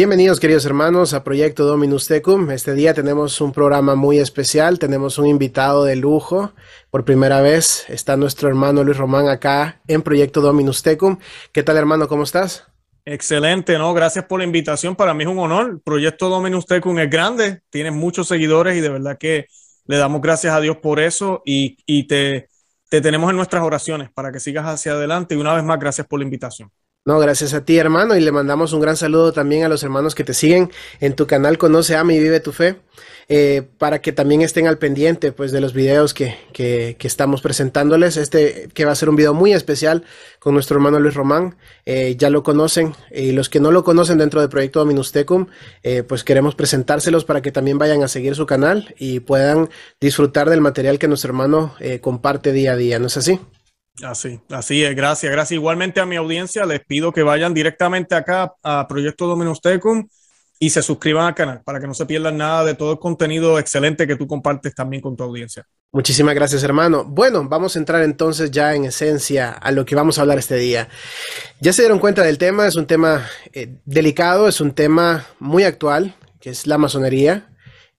Bienvenidos queridos hermanos a Proyecto Dominus Tecum. Este día tenemos un programa muy especial, tenemos un invitado de lujo. Por primera vez está nuestro hermano Luis Román acá en Proyecto Dominus Tecum. ¿Qué tal hermano? ¿Cómo estás? Excelente, ¿no? Gracias por la invitación. Para mí es un honor. Proyecto Dominus Tecum es grande, tiene muchos seguidores y de verdad que le damos gracias a Dios por eso y, te tenemos en nuestras oraciones para que sigas hacia adelante. Y una vez más, gracias por la invitación. No, gracias a ti, hermano, y le mandamos un gran saludo también a los hermanos que te siguen en tu canal Conoce, Ama y Vive tu Fe, eh, para que también estén al pendiente pues, de los videos que, que, estamos presentándoles. Este que va a ser un video muy especial con nuestro hermano Luis Román, eh, ya lo conocen, y los que no lo conocen dentro del proyecto Dominus Tecum, eh, pues queremos presentárselos para que también vayan a seguir su canal y puedan disfrutar del material que nuestro hermano eh, comparte día a día, ¿no es así? Así, así es, gracias, gracias. Igualmente a mi audiencia les pido que vayan directamente acá a Proyecto Dominus Tecum y se suscriban al canal para que no se pierdan nada de todo el contenido excelente que tú compartes también con tu audiencia. Muchísimas gracias, hermano. Bueno, vamos a entrar entonces ya en esencia a lo que vamos a hablar este día. Ya se dieron cuenta del tema, es un tema eh, delicado, es un tema muy actual, que es la masonería.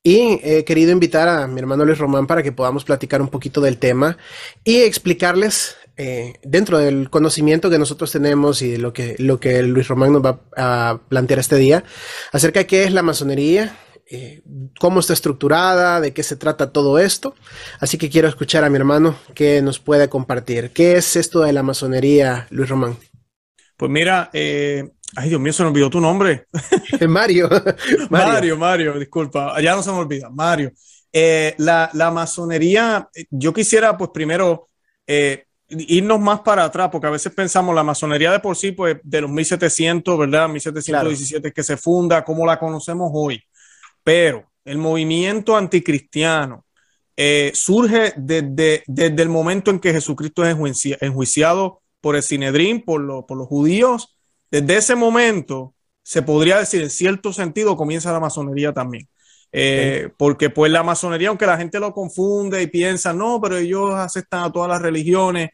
Y he querido invitar a mi hermano Luis Román para que podamos platicar un poquito del tema y explicarles eh, dentro del conocimiento que nosotros tenemos y de lo que, lo que Luis Román nos va a plantear este día, acerca de qué es la masonería, eh, cómo está estructurada, de qué se trata todo esto. Así que quiero escuchar a mi hermano que nos puede compartir. ¿Qué es esto de la masonería, Luis Román? Pues mira, eh, ay Dios mío, se me olvidó tu nombre. Mario. Mario. Mario, Mario, disculpa, ya no se me olvida, Mario. Eh, la, la, masonería, yo quisiera pues primero eh, irnos más para atrás, porque a veces pensamos la masonería de por sí, pues de los 1700, ¿verdad? 1717 claro. que se funda, como la conocemos hoy. Pero el movimiento anticristiano eh, surge desde, desde, el momento en que Jesucristo es enjuiciado por el Sinedrín, por, lo, por los judíos. Desde ese momento, se podría decir, en cierto sentido, comienza la masonería también. Eh. Porque pues la masonería, aunque la gente lo confunde y piensa, no, pero ellos aceptan a todas las religiones,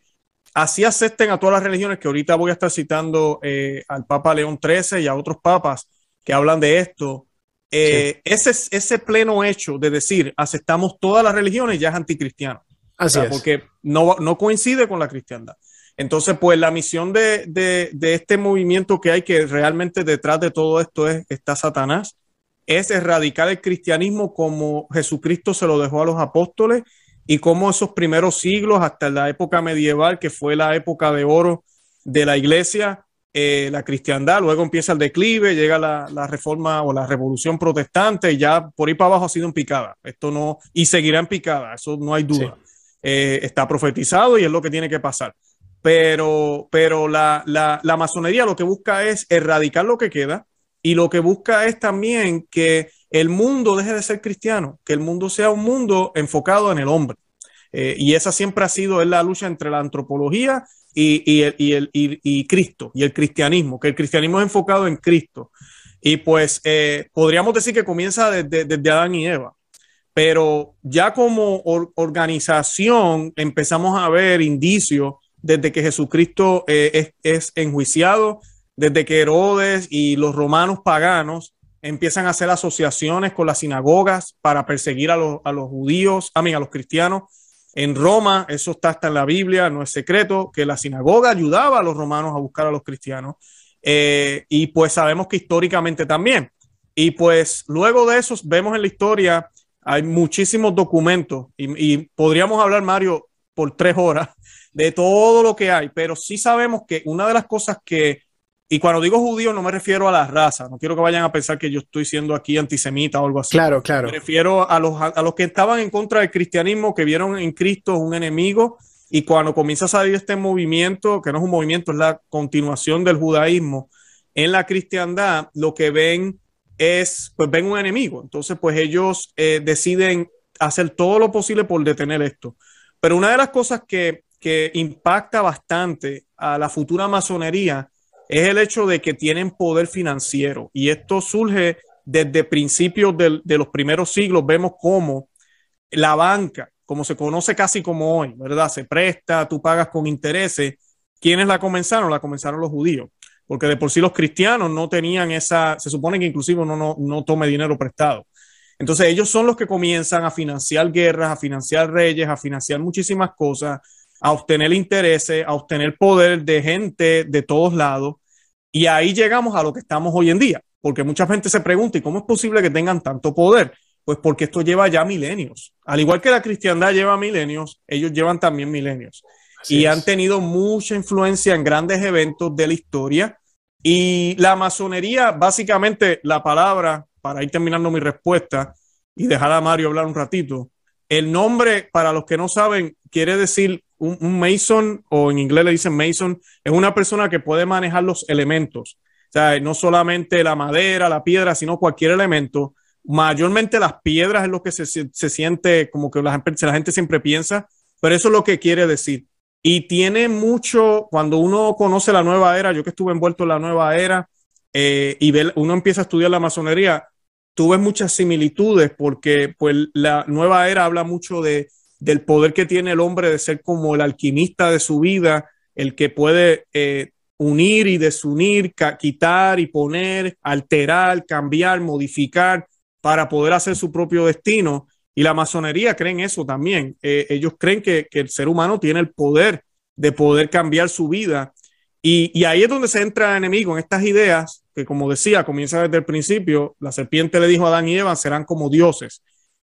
así acepten a todas las religiones, que ahorita voy a estar citando eh, al Papa León XIII y a otros papas que hablan de esto. Eh, sí. ese, ese pleno hecho de decir aceptamos todas las religiones ya es anticristiano. Así es. Porque no, no coincide con la cristiandad. Entonces, pues la misión de, de, de, este movimiento que hay, que realmente detrás de todo esto es, está Satanás, es erradicar el cristianismo como Jesucristo se lo dejó a los apóstoles y como esos primeros siglos, hasta la época medieval, que fue la época de oro de la iglesia, eh, la cristiandad, luego empieza el declive, llega la, la, reforma o la revolución protestante y ya por ahí para abajo ha sido en picada. Esto no, y seguirá en picada, eso no hay duda. Sí. Eh, está profetizado y es lo que tiene que pasar. Pero, pero la, la, la masonería lo que busca es erradicar lo que queda y lo que busca es también que el mundo deje de ser cristiano, que el mundo sea un mundo enfocado en el hombre. Eh, y esa siempre ha sido es la lucha entre la antropología y, el, y, Cristo y el cristianismo, que el cristianismo es enfocado en Cristo. Y pues eh, podríamos decir que comienza desde, Adán y Eva, pero ya como or, organización empezamos a ver indicios desde que Jesucristo eh, es enjuiciado, desde que Herodes y los romanos paganos empiezan a hacer asociaciones con las sinagogas para perseguir a los, a los judíos, a, los cristianos. En Roma, eso está hasta en la Biblia, no es secreto, que la sinagoga ayudaba a los romanos a buscar a los cristianos. Eh, y pues sabemos que históricamente también. Y pues luego de eso vemos en la historia, hay muchísimos documentos y podríamos hablar, Mario, por tres horas de todo lo que hay, pero sí sabemos que una de las cosas que y cuando digo judío no me refiero a la raza, no quiero que vayan a pensar que yo estoy siendo aquí antisemita o algo así. Claro, claro. Me refiero a los, a los que estaban en contra del cristianismo, que vieron en Cristo un enemigo y cuando comienza a salir este movimiento, que no es un movimiento, es la continuación del judaísmo, en la cristiandad lo que ven es, pues ven un enemigo. Entonces, pues ellos eh, deciden hacer todo lo posible por detener esto. Pero una de las cosas que, que impacta bastante a la futura masonería es el hecho de que tienen poder financiero y esto surge desde principios de, los primeros siglos. Vemos cómo la banca, como se conoce casi como hoy, ¿verdad? Se presta, tú pagas con intereses. ¿Quiénes la comenzaron? La comenzaron los judíos. porque de por sí los cristianos no tenían esa, se supone que inclusive no, no tome dinero prestado. Entonces ellos son los que comienzan a financiar guerras, a financiar reyes, a financiar muchísimas cosas, a obtener intereses, a obtener poder de gente de todos lados. Y ahí llegamos a lo que estamos hoy en día, porque mucha gente se pregunta, ¿y cómo es posible que tengan tanto poder? Pues porque esto lleva ya milenios. Al igual que la cristiandad lleva milenios, ellos llevan también milenios. y han tenido mucha influencia en grandes eventos de la historia. Y la masonería, básicamente, la palabra, para ir terminando mi respuesta y dejar a Mario hablar un ratito, el nombre, para los que no saben, quiere decir un, mason, o en inglés le dicen mason, es una persona que puede manejar los elementos. O sea, no solamente la madera, la piedra, sino cualquier elemento mayormente las piedras es lo que se, se siente como que la, la, gente siempre piensa, pero eso es lo que quiere decir. Y tiene mucho, cuando uno conoce la nueva era, yo que estuve envuelto en la nueva era, eh, y ve, uno empieza a estudiar la masonería, tú ves muchas similitudes porque pues la nueva era habla mucho de, del poder que tiene el hombre de ser como el alquimista de su vida, el que puede eh, unir y desunir, quitar y poner, alterar, cambiar, modificar para poder hacer su propio destino. Y la masonería creen eso también. Eh, ellos creen que, el ser humano tiene el poder de poder cambiar su vida. Y, ahí es donde se entra el enemigo, en estas ideas que, como decía, comienza desde el principio. La serpiente le dijo a Adán y Eva, serán como dioses.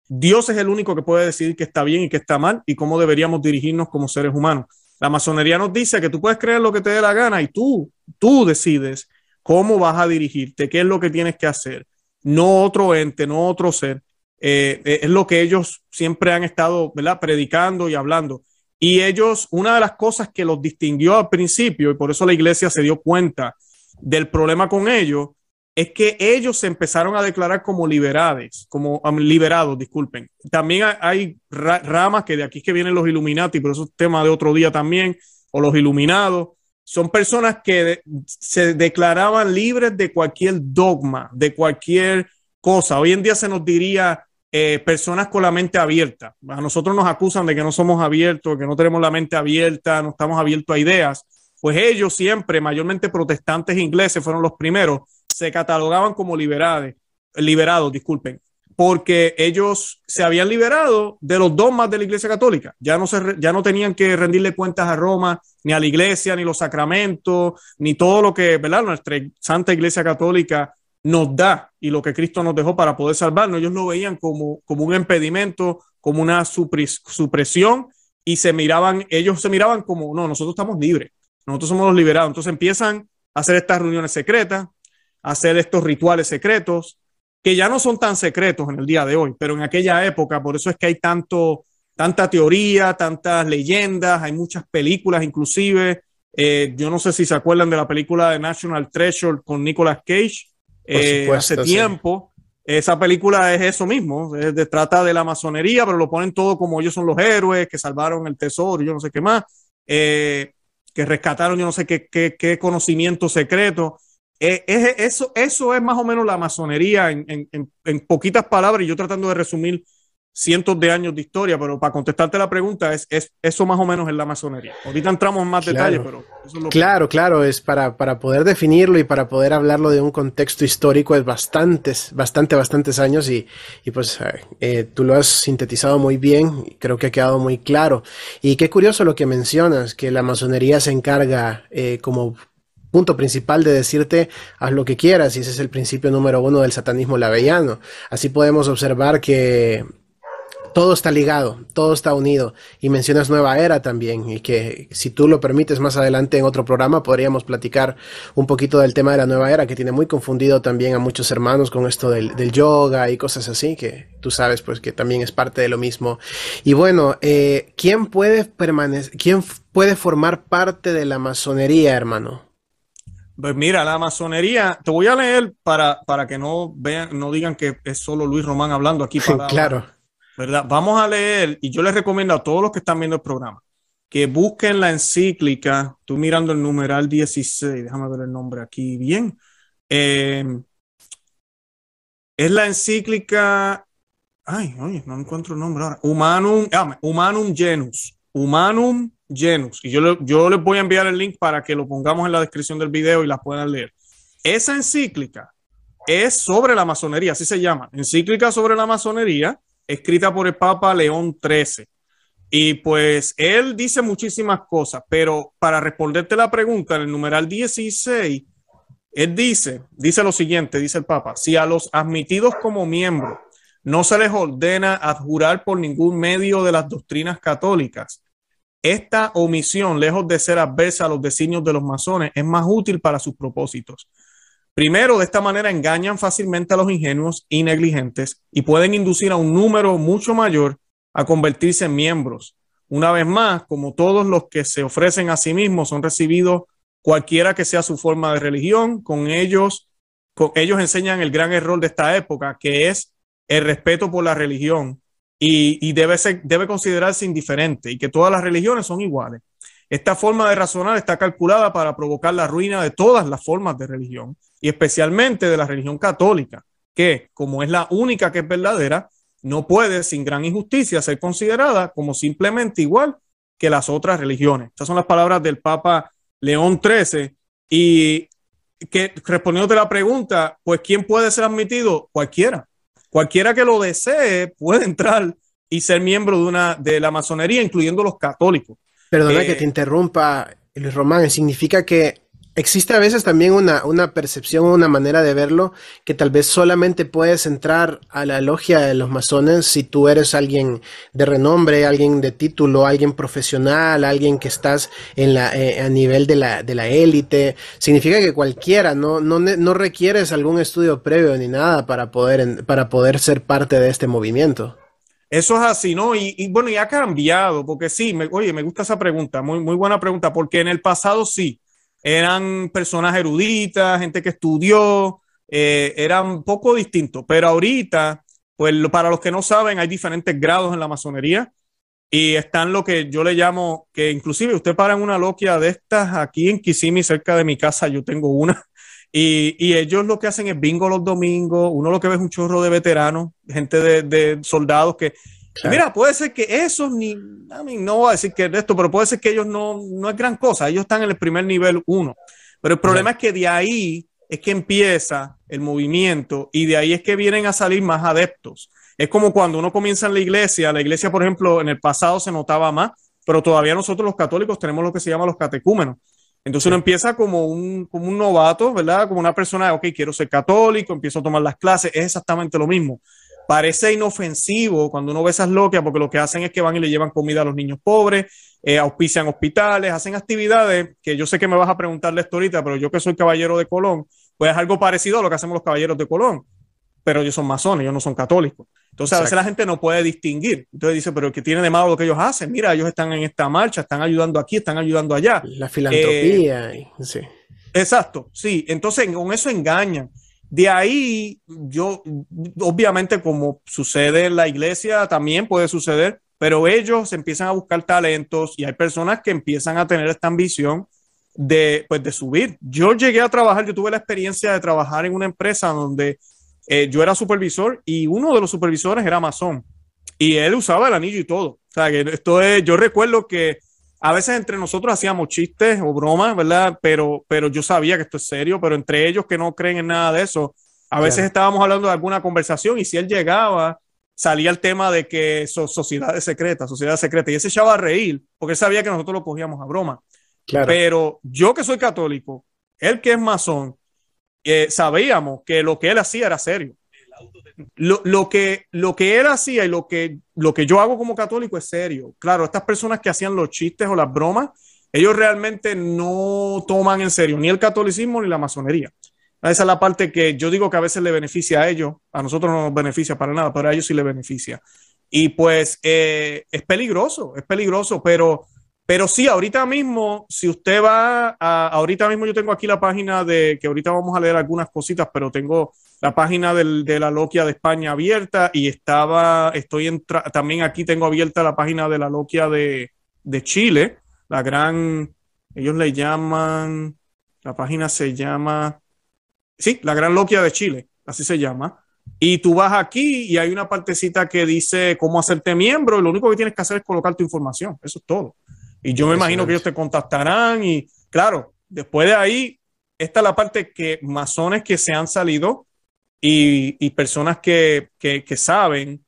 Dios es el único que puede decidir qué está bien y qué está mal y cómo deberíamos dirigirnos como seres humanos. La masonería nos dice que tú puedes creer lo que te dé la gana y tú, tú decides cómo vas a dirigirte, qué es lo que tienes que hacer no otro ente, no otro ser. Eh, eh, es lo que ellos siempre han estado ¿verdad? predicando y hablando. Y ellos, una de las cosas que los distinguió al principio, y por eso la iglesia se dio cuenta del problema con ellos, es que ellos se empezaron a declarar como liberades, como liberados, disculpen. También hay, ramas que de aquí que vienen los Illuminati, pero eso es tema de otro día también, o los iluminados, son personas que se declaraban libres de cualquier dogma, de cualquier cosa. Hoy en día se nos diría eh, personas con la mente abierta. A nosotros nos acusan de que no somos abiertos, que no tenemos la mente abierta, no estamos abiertos a ideas. Pues ellos siempre, mayormente protestantes ingleses, fueron los primeros, se catalogaban como liberales, liberados, disculpen porque ellos se habían liberado de los dogmas de la Iglesia Católica. Ya no, se, ya no tenían que rendirle cuentas a Roma, ni a la Iglesia, ni los sacramentos, ni todo lo que ¿verdad? nuestra Santa Iglesia Católica nos da y lo que Cristo nos dejó para poder salvarnos. Ellos lo veían como, como un impedimento, como una supresión y se miraban, ellos se miraban como, no, nosotros estamos libres, nosotros somos los liberados. Entonces empiezan a hacer estas reuniones secretas, a hacer estos rituales secretos, que ya no son tan secretos en el día de hoy, pero en aquella época, por eso es que hay tanto, tanta teoría, tantas leyendas, hay muchas películas inclusive. Eh, yo no sé si se acuerdan de la película de National Treasure con Nicolas Cage eh, hace tiempo. Esa película es eso mismo, trata de la masonería, pero lo ponen todo como ellos son los héroes que salvaron el tesoro, yo no sé qué más, eh, que rescataron yo no sé qué, qué, qué conocimiento secreto. Eh, eso, eso es más o menos la masonería en, en, en, poquitas palabras y yo tratando de resumir cientos de años de historia, pero para contestarte la pregunta, es, es eso más o menos es la masonería. Ahorita entramos en más detalles, pero eso es lo Claro, claro, es para, para poder definirlo y para poder hablarlo de un contexto histórico es bastantes, bastante, bastantes años y, y pues eh, eh, tú lo has sintetizado muy bien, creo que ha quedado muy claro. Y qué curioso lo que mencionas, que la masonería se encarga eh, como punto principal de decirte haz lo que quieras y ese es el principio número uno del satanismo lavellano. Así podemos observar que todo está ligado, todo está unido. Y mencionas Nueva Era también, y que si tú lo permites más adelante en otro programa podríamos platicar un poquito del tema de la Nueva Era, que tiene muy confundido también a muchos hermanos con esto del, yoga y cosas así, que tú sabes pues que también es parte de lo mismo. Y bueno, eh, ¿quién puede permanecer, quién puede formar parte de la masonería, hermano? Pues mira, la masonería, te voy a leer para, para que no vean, no digan que es solo Luis Román hablando aquí. Para, claro. ¿Verdad? Vamos a leer, y yo les recomiendo a todos los que están viendo el programa que busquen la encíclica. Tú mirando el numeral 16, déjame ver el nombre aquí bien. Em, es la encíclica. Ay, oye, no encuentro el nombre ahora. Humanum, ah, Humanum Genus. Humanum Genus, y yo, yo les voy a enviar el link para que lo pongamos en la descripción del video y la puedan leer. Esa encíclica es sobre la masonería, así se llama, encíclica sobre la masonería, escrita por el Papa León XIII. Y pues él dice muchísimas cosas, pero para responderte la pregunta, en el numeral 16, él dice, dice lo siguiente, dice el Papa, si a los admitidos como miembros no se les ordena adjurar por ningún medio de las doctrinas católicas, esta omisión, lejos de ser adversa a los designios de los masones, es más útil para sus propósitos. Primero, de esta manera engañan fácilmente a los ingenuos y negligentes y pueden inducir a un número mucho mayor a convertirse en miembros. Una vez más, como todos los que se ofrecen a sí mismos son recibidos cualquiera que sea su forma de religión, con ellos, con ellos enseñan el gran error de esta época, que es el respeto por la religión y, debe, ser, debe considerarse indiferente y que todas las religiones son iguales. Esta forma de razonar está calculada para provocar la ruina de todas las formas de religión y especialmente de la religión católica, que, como es la única que es verdadera, no puede, sin gran injusticia, ser considerada como simplemente igual que las otras religiones. Estas son las palabras del Papa León XIII. Y que respondiendo a la pregunta, pues ¿quién puede ser admitido? Cualquiera. Cualquiera que lo desee puede entrar y ser miembro de una de la masonería, incluyendo los católicos. Perdona que te interrumpa, Luis Román. Significa que Existe a veces también una, una percepción, una manera de verlo, que tal vez solamente puedes entrar a la logia de los masones si tú eres alguien de renombre, alguien de título, alguien profesional, alguien que estás en la, eh, a nivel de la, de la élite. Significa que cualquiera, no, no, no requieres algún estudio previo ni nada para poder, para poder ser parte de este movimiento. Eso es así, ¿no? Y, y bueno, y ha cambiado, porque sí, me, oye, me gusta esa pregunta, muy, muy buena pregunta, porque en el pasado sí eran personas eruditas, gente que estudió, eh, eran un poco distintos, pero ahorita, pues para los que no saben, hay diferentes grados en la masonería y están lo que yo le llamo, que inclusive usted para en una loquia de estas aquí en Kissimmee, cerca de mi casa, yo tengo una, y, y, ellos lo que hacen es bingo los domingos, uno lo que ve es un chorro de veteranos, gente de, de soldados que Mira, puede ser que esos ni, no voy a decir que esto, pero puede ser que ellos no, no es gran cosa, ellos están en el primer nivel uno. Pero el problema es que de ahí es que empieza el movimiento y de ahí es que vienen a salir más adeptos. Es como cuando uno comienza en la iglesia, la iglesia, por ejemplo, en el pasado se notaba más, pero todavía nosotros los católicos tenemos lo que se llama los catecúmenos. Entonces uno empieza como un, como un novato, ¿verdad? Como una persona, ok, quiero ser católico, empiezo a tomar las clases, es exactamente lo mismo parece inofensivo cuando uno ve esas loquias, porque lo que hacen es que van y le llevan comida a los niños pobres, eh, auspician hospitales, hacen actividades que yo sé que me vas a preguntarle esto ahorita, pero yo que soy caballero de Colón, pues es algo parecido a lo que hacemos los caballeros de Colón, pero ellos son masones, ellos no son católicos. Entonces a veces la gente no puede distinguir. Entonces dice, pero ¿qué tiene de malo lo que ellos hacen? Mira, ellos están en esta marcha, están ayudando aquí, están ayudando allá. La filantropía, eh, sí. Exacto, sí. Entonces con eso engañan. De ahí, yo, obviamente, como sucede en la iglesia, también puede suceder, pero ellos empiezan a buscar talentos y hay personas que empiezan a tener esta ambición de, pues, de subir. Yo llegué a trabajar, yo tuve la experiencia de trabajar en una empresa donde eh, yo era supervisor y uno de los supervisores era masón y él usaba el anillo y todo. O sea, que esto es, yo recuerdo que a veces entre nosotros hacíamos chistes o bromas, ¿verdad? Pero, pero yo sabía que esto es serio, pero entre ellos que no creen en nada de eso, a veces estábamos hablando de alguna conversación y si él llegaba, salía el tema de que son sociedades secretas, sociedades secretas, y ese se echaba a reír, porque él sabía que nosotros lo cogíamos a broma. Pero yo que soy católico, él que es masón, eh, sabíamos que lo que él hacía era serio. Lo, que, lo que él hacía y lo que, lo que yo hago como católico es serio. Claro, estas personas que hacían los chistes o las bromas, ellos realmente no toman en serio ni el catolicismo ni la masonería. Esa es la parte que yo digo que a veces le beneficia a ellos, a nosotros no nos beneficia para nada, pero a ellos sí le beneficia. Y pues eh, es peligroso, es peligroso, pero pero sí, ahorita mismo, si usted va a, ahorita mismo yo tengo aquí la página de, que ahorita vamos a leer algunas cositas, pero tengo la página de la Loquia de España abierta y estaba, estoy en, también aquí tengo abierta la página de la Loquia de, de Chile, la gran, ellos le llaman, la página se llama, sí, la Gran Loquia de Chile, así se llama. Y tú vas aquí y hay una partecita que dice cómo hacerte miembro y lo único que tienes que hacer es colocar tu información, eso es todo. Y yo me imagino que ellos te contactarán y claro, después de ahí, esta es la parte que masones que se han salido y, personas que, saben,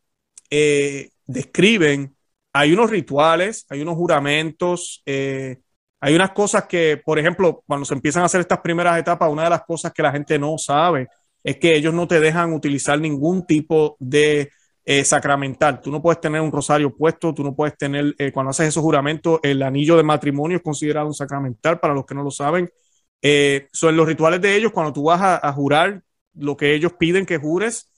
eh, describen, hay unos rituales, hay unos juramentos, eh, hay unas cosas que, por ejemplo, cuando se empiezan a hacer estas primeras etapas, una de las cosas que la gente no sabe es que ellos no te dejan utilizar ningún tipo de eh, sacramental. Tú no puedes tener un rosario puesto, tú no puedes tener, eh, cuando haces esos juramentos, el anillo de matrimonio es considerado un sacramental, para los que no lo saben. Eh, son los rituales de ellos, cuando tú vas a, jurar lo que ellos piden que jures,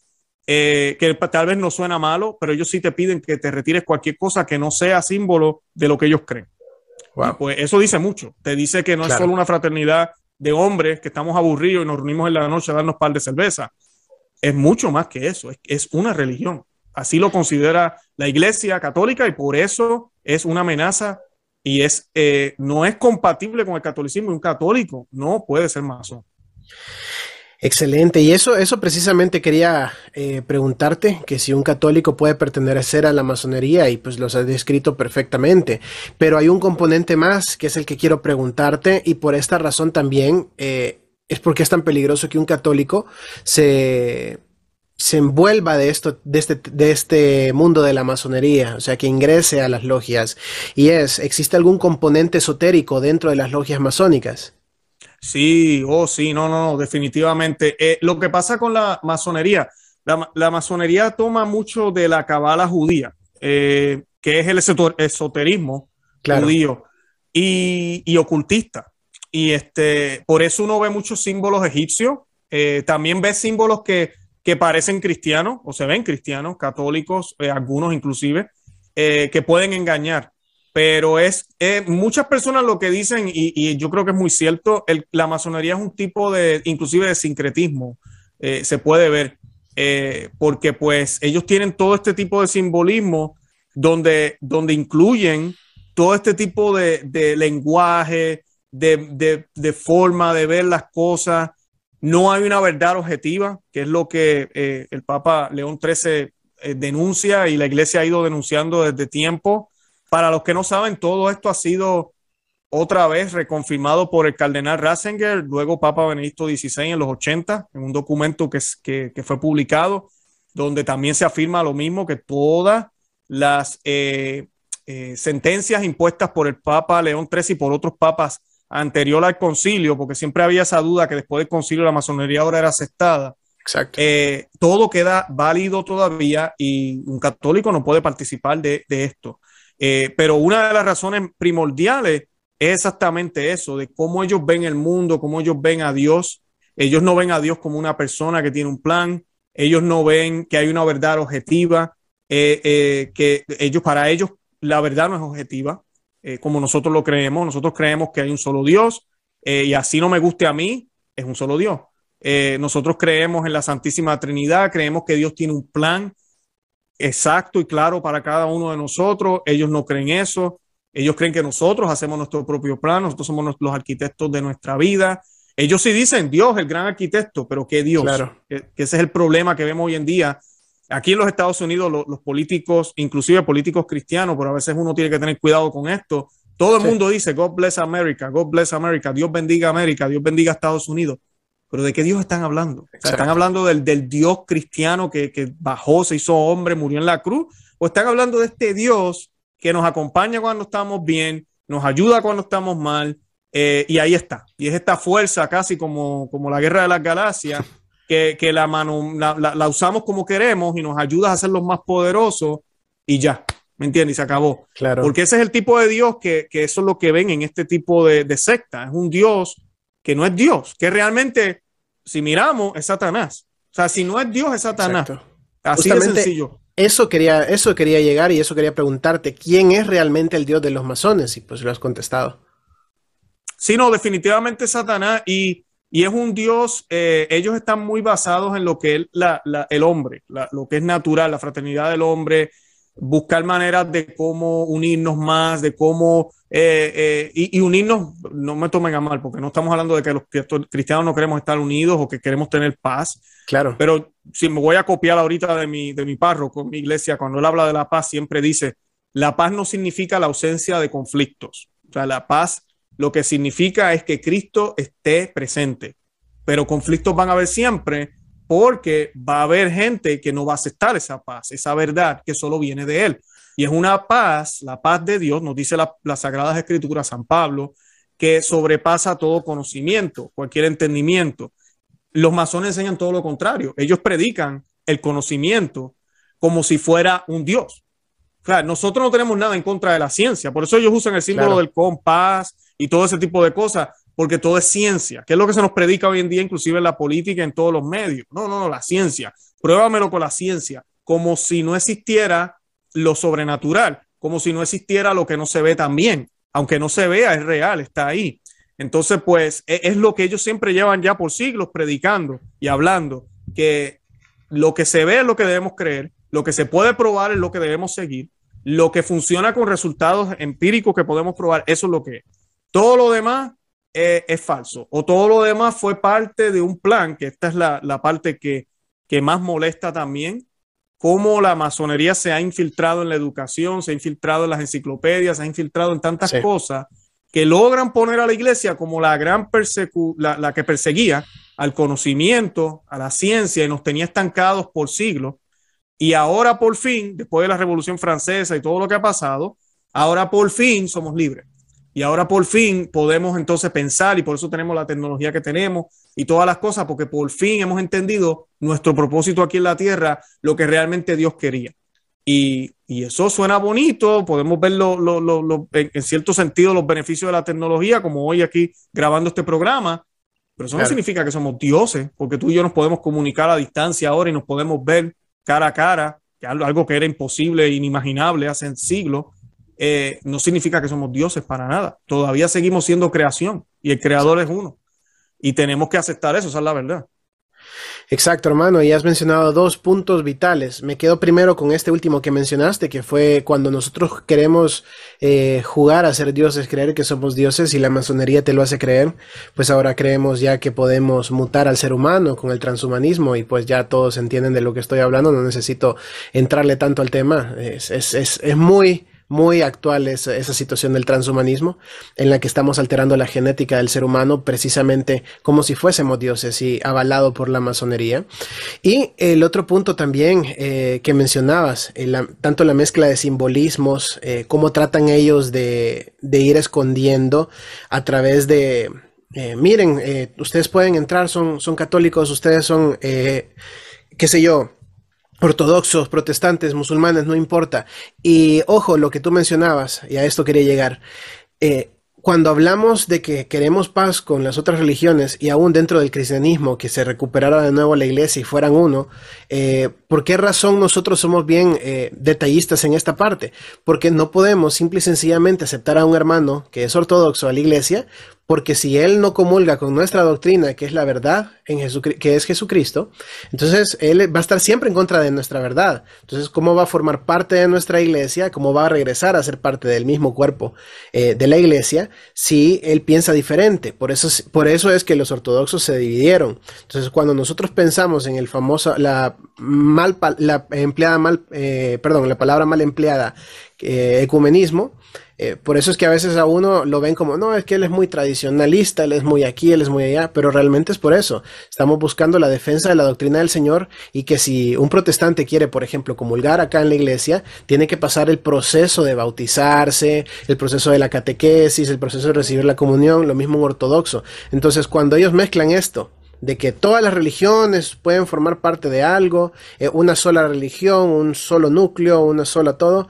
que tal vez no suena malo, pero ellos sí te piden que te retires cualquier cosa que no sea símbolo de lo que ellos creen pues eso dice mucho. Te dice que no es solo una fraternidad de hombres que estamos aburridos y nos reunimos en la noche a darnos par de cerveza. Es mucho más que eso. Es, una religión. Así lo considera la Iglesia Católica y por eso es una amenaza y es eh, no es compatible con el catolicismo. Un católico no puede ser masón. Excelente. Y eso, eso precisamente quería eh, preguntarte, que si un católico puede pertenecer a la masonería y pues los has descrito perfectamente. Pero hay un componente más que es el que quiero preguntarte y por esta razón también eh, es porque es tan peligroso que un católico se, se envuelva de esto, de este, de este mundo de la masonería, o sea, que ingrese a las logias. Y es, ¿existe algún componente esotérico dentro de las logias masónicas? Sí, oh, sí, no, no, definitivamente. Eh, lo que pasa con la masonería, la, masonería toma mucho de la cabala judía, eh, que es el esoterismo judío y, ocultista. Y este, por eso uno ve muchos símbolos egipcios. Eh, también ve símbolos que, que, parecen cristianos o se ven cristianos, católicos, algunos inclusive, que pueden engañar pero es eh, muchas personas lo que dicen, y, yo creo que es muy cierto, la masonería es un tipo de, inclusive de sincretismo, eh, se puede ver, eh, porque pues ellos tienen todo este tipo de simbolismo donde, donde incluyen todo este tipo de, lenguaje, de, de, forma de ver las cosas. No hay una verdad objetiva, que es lo que el Papa León XIII denuncia y la Iglesia ha ido denunciando desde tiempo para los que no saben, todo esto ha sido otra vez reconfirmado por el cardenal Ratzinger, luego Papa Benedicto XVI en los 80, en un documento que, que, fue publicado, donde también se afirma lo mismo, que todas las eh, eh, sentencias impuestas por el Papa León XIII y por otros papas anterior al concilio, porque siempre había esa duda que después del concilio la masonería ahora era aceptada. Exacto. Eh, todo queda válido todavía y un católico no puede participar de, de esto. Eh, pero una de las razones primordiales es exactamente eso, de cómo ellos ven el mundo, cómo ellos ven a Dios. Ellos no ven a Dios como una persona que tiene un plan, ellos no ven que hay una verdad objetiva, eh, eh, que ellos, para ellos, la verdad no es objetiva, como nosotros lo creemos. Nosotros creemos que hay un solo Dios y así no me guste a mí, es un solo Dios. nosotros creemos en la Santísima Trinidad, creemos que Dios tiene un plan exacto y claro para cada uno de nosotros. Ellos no creen eso. Ellos creen que nosotros hacemos nuestro propio plan, nosotros somos los arquitectos de nuestra vida. Ellos sí dicen Dios, el gran arquitecto, pero ¿qué Dios? Claro. Que, ese es el problema que vemos hoy en día. Aquí en los Estados Unidos, los, políticos, inclusive políticos cristianos, pero a veces uno tiene que tener cuidado con esto. Todo el mundo dice God bless America, God bless America, Dios bendiga América, Dios bendiga Estados Unidos. Pero ¿de qué Dios están hablando? ¿Están hablando del, Dios cristiano que, bajó, se hizo hombre, murió en la cruz? ¿O están hablando de este Dios que nos acompaña cuando estamos bien, nos ayuda cuando estamos mal? Eh, y ahí está. Y es esta fuerza casi como, como la guerra de las galaxias, que, la, mano, la, usamos como queremos y nos ayuda a hacerlos más poderosos y ya. ¿Me entiendes? Y se acabó. Claro. Porque ese es el tipo de Dios que, eso es lo que ven en este tipo de, de secta. Es un Dios que no es Dios, que realmente, si miramos, es Satanás. O sea, si no es Dios, es Satanás. Así de sencillo. Eso quería, eso quería llegar y eso quería preguntarte, ¿quién es realmente el Dios de los masones? Y pues lo has contestado. Sí, no, definitivamente Satanás y, es un Dios, eh, ellos están muy basados en lo que es el hombre, lo que es natural, la fraternidad del hombre, buscar maneras de cómo unirnos más, de cómo eh, eh, y, unirnos, no me tomen a mal, porque no estamos hablando de que los cristianos no queremos estar unidos o que queremos tener paz. Claro. Pero si me voy a copiar ahorita de mi, de mi párroco, mi iglesia, cuando él habla de la paz, siempre dice la paz no significa la ausencia de conflictos. O sea, la paz lo que significa es que Cristo esté presente, pero conflictos van a haber siempre porque va a haber gente que no va a aceptar esa paz, esa verdad que solo viene de Él. Y es una paz, la paz de Dios, nos dice la, las Sagradas Escrituras, San Pablo, que sobrepasa todo conocimiento, cualquier entendimiento. Los masones enseñan todo lo contrario. Ellos predican el conocimiento como si fuera un Dios. Claro, nosotros no tenemos nada en contra de la ciencia, por eso ellos usan el símbolo del compás y todo ese tipo de cosas, porque todo es ciencia, que es lo que se nos predica hoy en día, inclusive en la política, en todos los medios. No, no, no, la ciencia. Pruébamelo con la ciencia, como si no existiera lo sobrenatural, como si no existiera lo que no se ve también. Aunque no se vea, es real, está ahí. Entonces, pues es, es lo que ellos siempre llevan ya por siglos predicando y hablando, que lo que se ve es lo que debemos creer, lo que se puede probar es lo que debemos seguir, lo que funciona con resultados empíricos que podemos probar, eso es lo que es. Todo lo demás es, falso o todo lo demás fue parte de un plan, que esta es la, la parte que, que más molesta también, cómo la masonería se ha infiltrado en la educación, se ha infiltrado en las enciclopedias, se ha infiltrado en tantas sí. cosas que logran poner a la iglesia como la gran persecu la, la, que perseguía al conocimiento, a la ciencia y nos tenía estancados por siglos. Y ahora por fin, después de la Revolución Francesa y todo lo que ha pasado, ahora por fin somos libres. Y ahora por fin podemos entonces pensar y por eso tenemos la tecnología que tenemos y todas las cosas, porque por fin hemos entendido nuestro propósito aquí en la tierra, lo que realmente Dios quería. Y, y eso suena bonito, podemos ver lo, lo, lo, en, cierto sentido los beneficios de la tecnología, como hoy aquí grabando este programa, pero eso claro. no significa que somos dioses, porque tú y yo nos podemos comunicar a distancia ahora y nos podemos ver cara a cara, que algo que era imposible e inimaginable hace siglos eh, no significa que somos dioses para nada. Todavía seguimos siendo creación y el creador es uno. Y tenemos que aceptar eso, esa es la verdad. Exacto, hermano, y has mencionado dos puntos vitales. Me quedo primero con este último que mencionaste, que fue cuando nosotros queremos eh, jugar a ser dioses, creer que somos dioses y la masonería te lo hace creer, pues ahora creemos ya que podemos mutar al ser humano con el transhumanismo y pues ya todos entienden de lo que estoy hablando, no necesito entrarle tanto al tema. Es, es, es, es muy muy actual esa, esa, situación del transhumanismo, en la que estamos alterando la genética del ser humano precisamente como si fuésemos dioses y avalado por la masonería. Y el otro punto también eh, que mencionabas, eh, tanto la mezcla de simbolismos, eh, cómo tratan ellos de, de, ir escondiendo a través de, eh, miren, ustedes pueden entrar, son, son católicos, ustedes son, qué sé yo, ortodoxos, protestantes, musulmanes, no importa. Y ojo, lo que tú mencionabas, y a esto quería llegar, eh, cuando hablamos de que queremos paz con las otras religiones y aún dentro del cristianismo, que se recuperara de nuevo la iglesia y fueran uno, eh, ¿por qué razón nosotros somos bien eh, detallistas en esta parte? Porque no podemos simple y sencillamente aceptar a un hermano que es ortodoxo a la iglesia porque si él no comulga con nuestra doctrina, que es la verdad, en que es Jesucristo, entonces él va a estar siempre en contra de nuestra verdad. Entonces, ¿cómo va a formar parte de nuestra iglesia? ¿Cómo va a regresar a ser parte del mismo cuerpo eh, de la iglesia si él piensa diferente? Por eso, por eso es que los ortodoxos se dividieron. Entonces, cuando nosotros pensamos en el famoso, la mal, empleada mal, eh, perdón, la palabra mal empleada, ecumenismo, eh, por eso es que a veces a uno lo ven como, no, es que él es muy tradicionalista, él es muy aquí, él es muy allá, pero realmente es por eso. Estamos buscando la defensa de la doctrina del Señor y que si un protestante quiere, por ejemplo, comulgar acá en la iglesia, tiene que pasar el proceso de bautizarse, el proceso de la catequesis, el proceso de recibir la comunión, lo mismo un ortodoxo. Entonces, cuando ellos mezclan esto, de que todas las religiones pueden formar parte de algo, eh, una sola religión, un solo núcleo, una sola todo,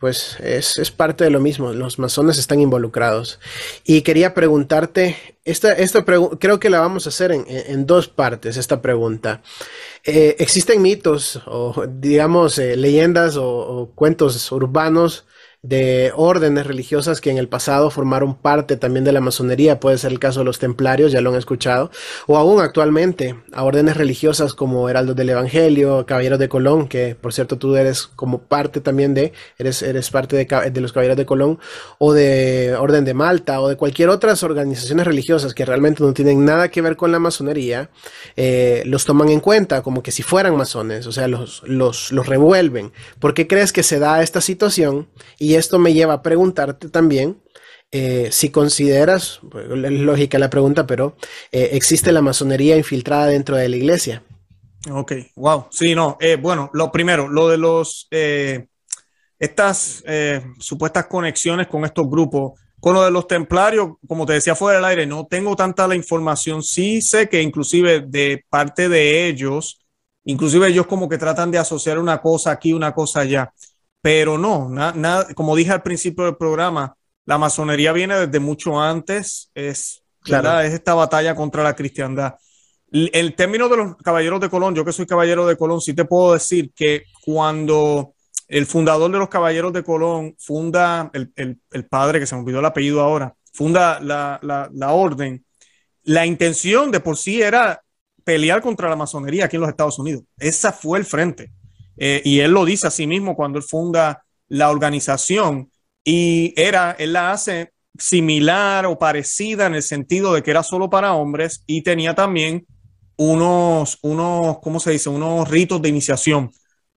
pues es, es, parte de lo mismo, los masones están involucrados. Y quería preguntarte, esta, esta creo que la vamos a hacer en, en dos partes, esta pregunta. Eh, ¿Existen mitos o digamos eh, leyendas o, cuentos urbanos de órdenes religiosas que en el pasado formaron parte también de la masonería, puede ser el caso de los templarios, ya lo han escuchado, o aún actualmente a órdenes religiosas como Heraldos del Evangelio, Caballeros de Colón, que por cierto tú eres como parte también de, eres, eres parte de, de los Caballeros de Colón, o de Orden de Malta, o de cualquier otras organizaciones religiosas que realmente no tienen nada que ver con la masonería, eh, los toman en cuenta como que si fueran masones, o sea, los, los, los revuelven. ¿Por qué crees que se da esta situación? Y esto me lleva a preguntarte también eh, si consideras, pues, es lógica la pregunta, pero eh, ¿existe la masonería infiltrada dentro de la iglesia? Ok, wow. Sí, no. Eh, bueno, lo primero, lo de los estas supuestas conexiones con estos grupos. Con lo de los templarios, como te decía fuera del aire, no tengo tanta la información. Sí sé que inclusive de parte de ellos, inclusive ellos como que tratan de asociar una cosa aquí, una cosa allá. Pero no, nada, como dije al principio del programa, la masonería viene desde mucho antes, es, claro. es esta batalla contra la cristiandad. El, término de los caballeros de Colón, yo que soy caballero de Colón, sí te puedo decir que cuando el fundador de los caballeros de Colón funda, el, el, padre, que se me olvidó el apellido ahora, funda la, la, la orden, la intención de por sí era pelear contra la masonería aquí en los Estados Unidos. Esa fue el frente. Eh, y él lo dice a sí mismo cuando él funda la organización y era, él la hace similar o parecida en el sentido de que era solo para hombres y tenía también unos, unos, ¿cómo se dice? Unos ritos de iniciación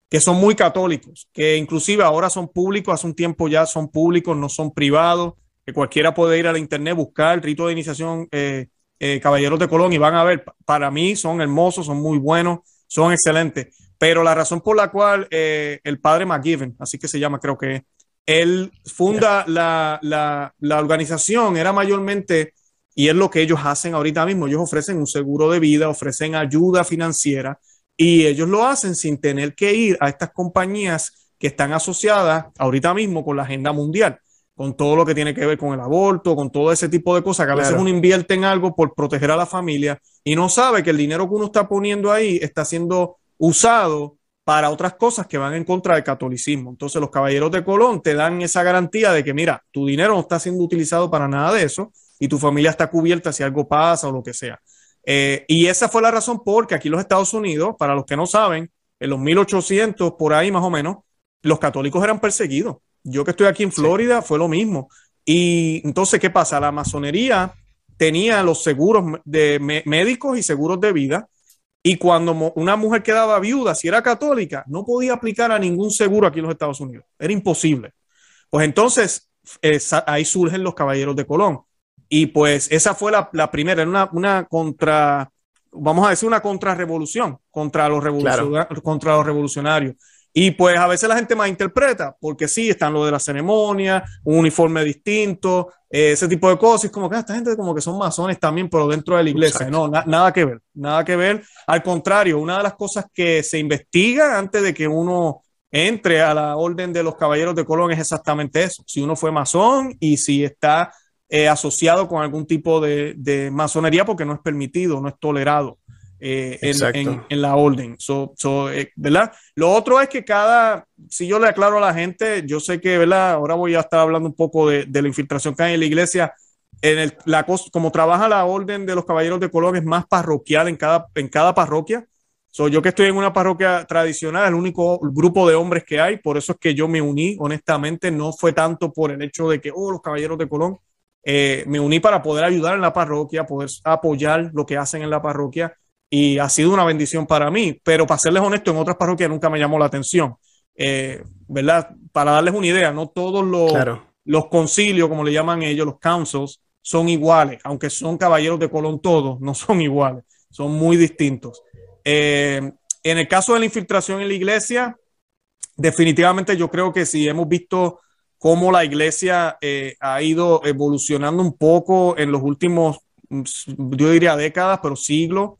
que son muy católicos, que inclusive ahora son públicos, hace un tiempo ya son públicos, no son privados, que cualquiera puede ir a la internet, buscar el rito de iniciación eh, eh, Caballeros de Colón y van a ver, para mí son hermosos, son muy buenos, son excelentes. Pero la razón por la cual eh, el padre McGiven, así que se llama, creo que él funda la, la, la, organización, era mayormente, y es lo que ellos hacen ahorita mismo, ellos ofrecen un seguro de vida, ofrecen ayuda financiera, y ellos lo hacen sin tener que ir a estas compañías que están asociadas ahorita mismo con la agenda mundial, con todo lo que tiene que ver con el aborto, con todo ese tipo de cosas, que a veces uno invierte en algo por proteger a la familia y no sabe que el dinero que uno está poniendo ahí está siendo usado para otras cosas que van en contra del catolicismo. Entonces los caballeros de Colón te dan esa garantía de que, mira, tu dinero no está siendo utilizado para nada de eso y tu familia está cubierta si algo pasa o lo que sea. Eh, y esa fue la razón porque aquí en los Estados Unidos, para los que no saben, en los 1800, por ahí más o menos, los católicos eran perseguidos. Yo que estoy aquí en Florida fue lo mismo. Y entonces, ¿qué pasa? La masonería tenía los seguros de médicos y seguros de vida y cuando una mujer quedaba viuda, si era católica, no podía aplicar a ningún seguro aquí en los Estados Unidos. Era imposible. Pues entonces, ahí surgen los caballeros de Colón. Y pues esa fue la, primera, era una, una, contra, vamos a decir, una contrarrevolución contra los, contra los revolucionarios. Y pues a veces la gente más interpreta, porque sí, están lo de la ceremonia, un uniforme distinto, eh, ese tipo de cosas. Es como que ah, esta gente como que son masones también, pero dentro de la iglesia. No, nada que ver, nada que ver. Al contrario, una de las cosas que se investiga antes de que uno entre a la orden de los caballeros de Colón es exactamente eso. Si uno fue masón y si está eh, asociado con algún tipo de, de masonería, porque no es permitido, no es tolerado. Eh, en, la orden. Eh, ¿verdad? Lo otro es que cada, si yo le aclaro a la gente, yo sé que, ¿verdad? Ahora voy a estar hablando un poco de, la infiltración que hay en la iglesia. En el, la, como trabaja la orden de los caballeros de Colón, es más parroquial en cada, en cada parroquia. soy yo que estoy en una parroquia tradicional, el único grupo de hombres que hay, por eso es que yo me uní, honestamente, no fue tanto por el hecho de que, oh, los caballeros de Colón, eh, me uní para poder ayudar en la parroquia, poder apoyar lo que hacen en la parroquia y ha sido una bendición para mí, pero para serles honesto, en otras parroquias nunca me llamó la atención, eh, ¿verdad? Para darles una idea, no todos los, los concilios, como le llaman ellos, los councils, son iguales, aunque son caballeros de Colón todos, no son iguales, son muy distintos. Eh, en el caso de la infiltración en la iglesia, definitivamente yo creo que si hemos visto cómo la iglesia eh, ha ido evolucionando un poco en los últimos, yo diría décadas, pero siglos,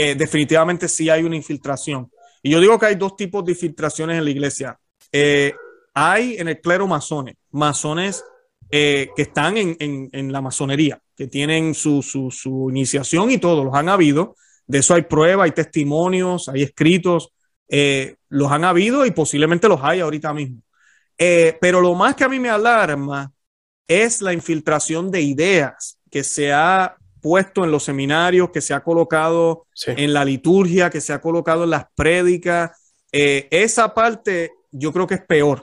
eh, definitivamente sí hay una infiltración. Y yo digo que hay dos tipos de infiltraciones en la iglesia. Eh, hay en el clero masones, masones eh, que están en, la masonería, que tienen su, iniciación y todo, los han habido. De eso hay pruebas, hay testimonios, hay escritos, los han habido y posiblemente los hay ahorita mismo. Pero lo más que a mí me alarma es la infiltración de ideas que se ha puesto en los seminarios, que se ha colocado en la liturgia, que se ha colocado en las prédicas. Eh, esa parte yo creo que es peor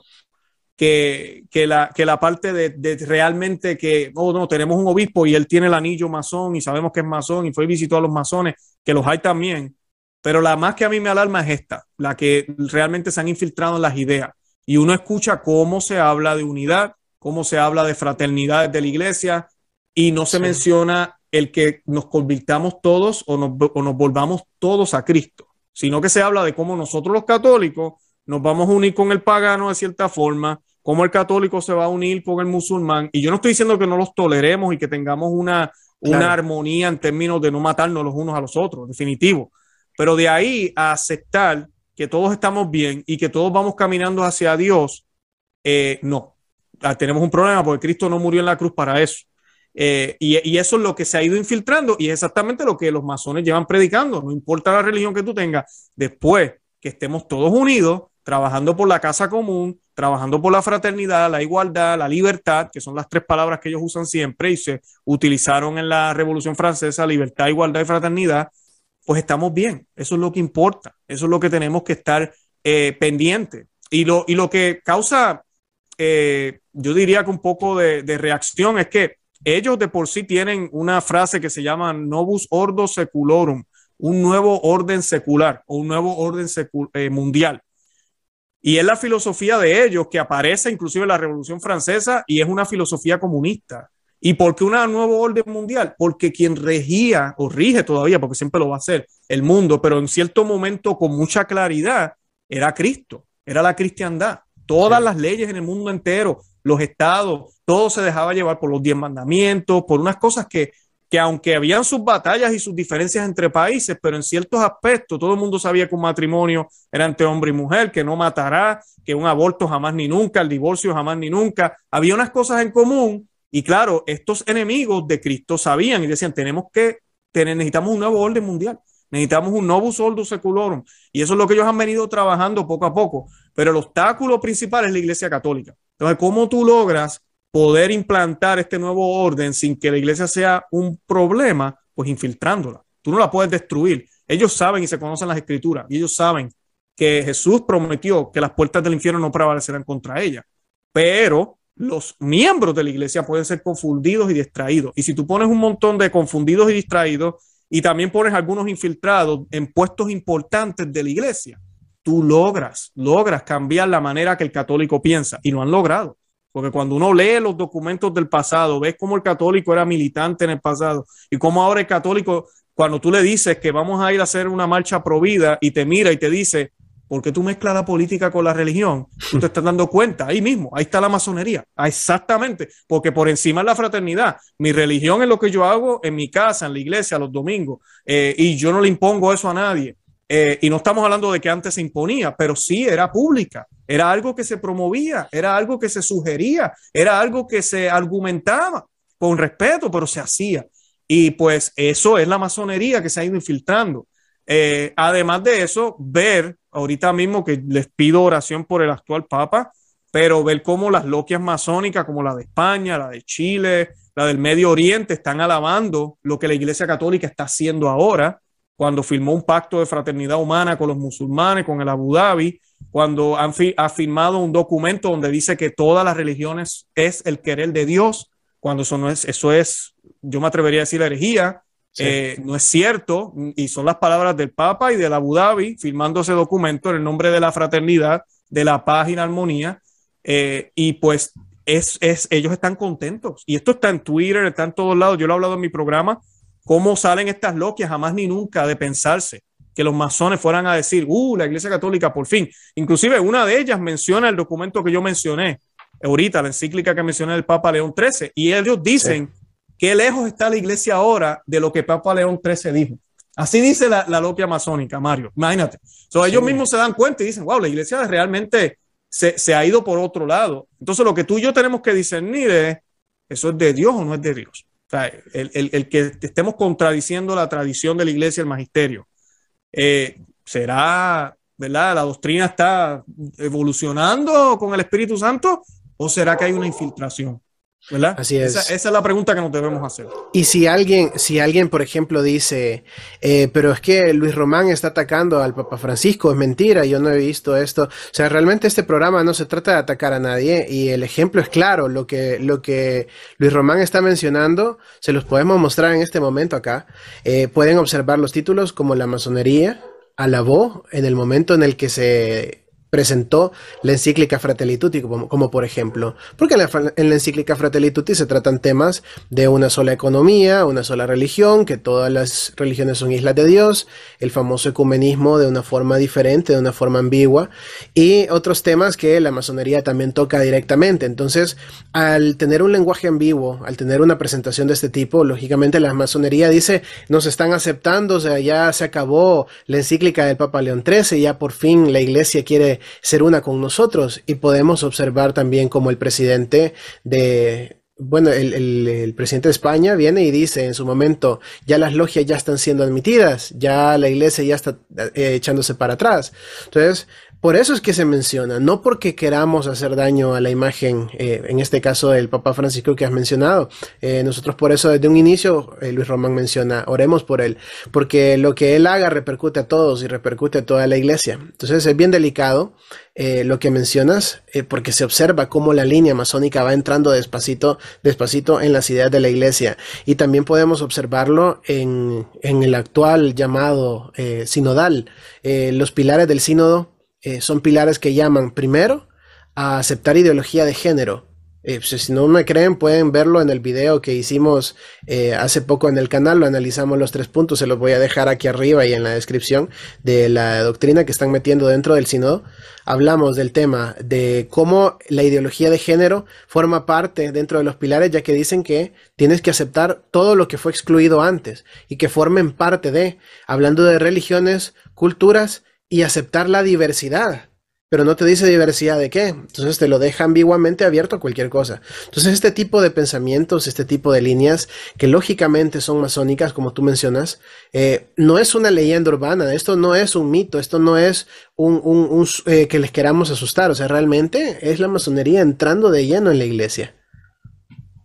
que, la, que la parte de, realmente que, oh, no, tenemos un obispo y él tiene el anillo masón y sabemos que es masón y fue y visitó a los masones, que los hay también. Pero la más que a mí me alarma es esta, la que realmente se han infiltrado en las ideas. Y uno escucha cómo se habla de unidad, cómo se habla de fraternidad de la iglesia y no se menciona el que nos convirtamos todos o nos, o nos volvamos todos a Cristo, sino que se habla de cómo nosotros los católicos nos vamos a unir con el pagano de cierta forma, cómo el católico se va a unir con el musulmán. Y yo no estoy diciendo que no los toleremos y que tengamos una, una armonía en términos de no matarnos los unos a los otros, definitivo. Pero de ahí a aceptar que todos estamos bien y que todos vamos caminando hacia Dios, eh, no. Ah, tenemos un problema porque Cristo no murió en la cruz para eso. Eh, y, eso es lo que se ha ido infiltrando y es exactamente lo que los masones llevan predicando. No importa la religión que tú tengas, después que estemos todos unidos, trabajando por la casa común, trabajando por la fraternidad, la igualdad, la libertad, que son las tres palabras que ellos usan siempre y se utilizaron en la Revolución Francesa, libertad, igualdad y fraternidad, pues estamos bien. Eso es lo que importa. Eso es lo que tenemos que estar eh, pendientes. Y lo, y lo que causa, eh, yo diría que un poco de, reacción es que ellos de por sí tienen una frase que se llama Novus Ordo Seculorum, un nuevo orden secular o un nuevo orden eh, mundial. Y es la filosofía de ellos que aparece inclusive en la Revolución Francesa y es una filosofía comunista. ¿Y por qué una nuevo orden mundial? Porque quien regía o rige todavía, porque siempre lo va a hacer, el mundo, pero en cierto momento con mucha claridad, era Cristo, era la cristiandad. Todas las leyes en el mundo entero, los estados, todo se dejaba llevar por los diez mandamientos, por unas cosas que que aunque habían sus batallas y sus diferencias entre países, pero en ciertos aspectos todo el mundo sabía que un matrimonio era entre hombre y mujer, que no matará, que un aborto jamás ni nunca, el divorcio jamás ni nunca. Había unas cosas en común y claro, estos enemigos de Cristo sabían y decían, tenemos que tener, necesitamos un nuevo orden mundial, necesitamos un nuevo soldo seculorum. Y eso es lo que ellos han venido trabajando poco a poco. Pero el obstáculo principal es la Iglesia Católica. Entonces, ¿cómo tú logras poder implantar este nuevo orden sin que la iglesia sea un problema, pues infiltrándola. Tú no la puedes destruir. Ellos saben y se conocen las escrituras y ellos saben que Jesús prometió que las puertas del infierno no prevalecerán contra ella. Pero los miembros de la iglesia pueden ser confundidos y distraídos. Y si tú pones un montón de confundidos y distraídos y también pones algunos infiltrados en puestos importantes de la iglesia, tú logras, logras cambiar la manera que el católico piensa y lo han logrado. Porque cuando uno lee los documentos del pasado, ves cómo el católico era militante en el pasado y cómo ahora el católico, cuando tú le dices que vamos a ir a hacer una marcha pro vida y te mira y te dice, ¿por qué tú mezclas la política con la religión? Tú te estás dando cuenta, ahí mismo, ahí está la masonería, exactamente, porque por encima es la fraternidad. Mi religión es lo que yo hago en mi casa, en la iglesia, los domingos, eh, y yo no le impongo eso a nadie. Eh, y no estamos hablando de que antes se imponía, pero sí era pública, era algo que se promovía, era algo que se sugería, era algo que se argumentaba con respeto, pero se hacía. Y pues eso es la masonería que se ha ido infiltrando. Eh, además de eso, ver ahorita mismo que les pido oración por el actual Papa, pero ver cómo las loquias masónicas como la de España, la de Chile, la del Medio Oriente están alabando lo que la Iglesia Católica está haciendo ahora cuando firmó un pacto de fraternidad humana con los musulmanes, con el Abu Dhabi, cuando han ha firmado un documento donde dice que todas las religiones es el querer de Dios, cuando eso no es, eso es, yo me atrevería a decir herejía, eh, no es cierto, y son las palabras del Papa y del Abu Dhabi firmando ese documento en el nombre de la fraternidad, de la paz y la armonía, eh, y pues es, es, ellos están contentos, y esto está en Twitter, está en todos lados, yo lo he hablado en mi programa, cómo salen estas loquias jamás ni nunca de pensarse que los masones fueran a decir, uh, la Iglesia Católica por fin. Inclusive una de ellas menciona el documento que yo mencioné ahorita, la encíclica que mencioné del Papa León XIII, y ellos dicen que lejos está la Iglesia ahora de lo que Papa León XIII dijo. Así dice la, la loquia masónica, Mario. Imagínate. ellos mismos se dan cuenta y dicen, wow, la Iglesia realmente se, se, ha ido por otro lado. Entonces lo que tú y yo tenemos que discernir es, ¿eso es de Dios o no es de Dios? El, que estemos contradiciendo la tradición de la iglesia, el magisterio, eh, será ¿verdad? La doctrina está evolucionando con el Espíritu Santo o será que hay una infiltración? ¿Verdad? Así es. Esa, es la pregunta que nos debemos hacer. Y si alguien, si alguien, por ejemplo, dice, eh, pero es que Luis Román está atacando al Papa Francisco, es mentira, yo no he visto esto. O sea, realmente este programa no se trata de atacar a nadie y el ejemplo es claro. Lo que, lo que Luis Román está mencionando, se los podemos mostrar en este momento acá. Eh, pueden observar los títulos como la masonería alabó en el momento en el que se presentó la encíclica Fratelli Tutti, como, por ejemplo, porque en la, en la, encíclica Fratelli Tutti se tratan temas de una sola economía, una sola religión, que todas las religiones son islas de Dios, el famoso ecumenismo de una forma diferente, de una forma ambigua, y otros temas que la masonería también toca directamente. Entonces, al tener un lenguaje ambiguo, al tener una presentación de este tipo, lógicamente la masonería dice, nos están aceptando, o sea, ya se acabó la encíclica del Papa León XIII, ya por fin la iglesia quiere ser una con nosotros y podemos observar también como el presidente de, bueno, el, presidente de España viene y dice en su momento, ya las logias ya están siendo admitidas, ya la iglesia ya está eh, echándose para atrás. Entonces, por eso es que se menciona, no porque queramos hacer daño a la imagen, eh, en este caso del Papa Francisco que has mencionado. Eh, nosotros por eso desde un inicio, eh, Luis Román menciona, oremos por él, porque lo que él haga repercute a todos y repercute a toda la iglesia. Entonces es bien delicado lo que mencionas, porque se observa cómo la línea masónica va entrando despacito, despacito en las ideas de la iglesia. Y también podemos observarlo en, en el actual llamado sinodal. los pilares del sínodo eh, son pilares que llaman primero a aceptar ideología de género. Eh, pues, si no me creen, pueden verlo en el video que hicimos eh, hace poco en el canal. Lo analizamos los tres puntos. Se los voy a dejar aquí arriba y en la descripción de la doctrina que están metiendo dentro del sínodo. Hablamos del tema de cómo la ideología de género forma parte dentro de los pilares, ya que dicen que tienes que aceptar todo lo que fue excluido antes y que formen parte de, hablando de religiones, culturas y aceptar la diversidad. Pero no te dice diversidad de qué. Entonces te lo deja ambiguamente abierto a cualquier cosa. Entonces este tipo de pensamientos, este tipo de líneas, que lógicamente son masónicas, como tú mencionas, eh, no es una leyenda urbana, esto no es un mito, esto no es un, eh, que les queramos asustar. O sea, realmente es la masonería entrando de lleno en la iglesia.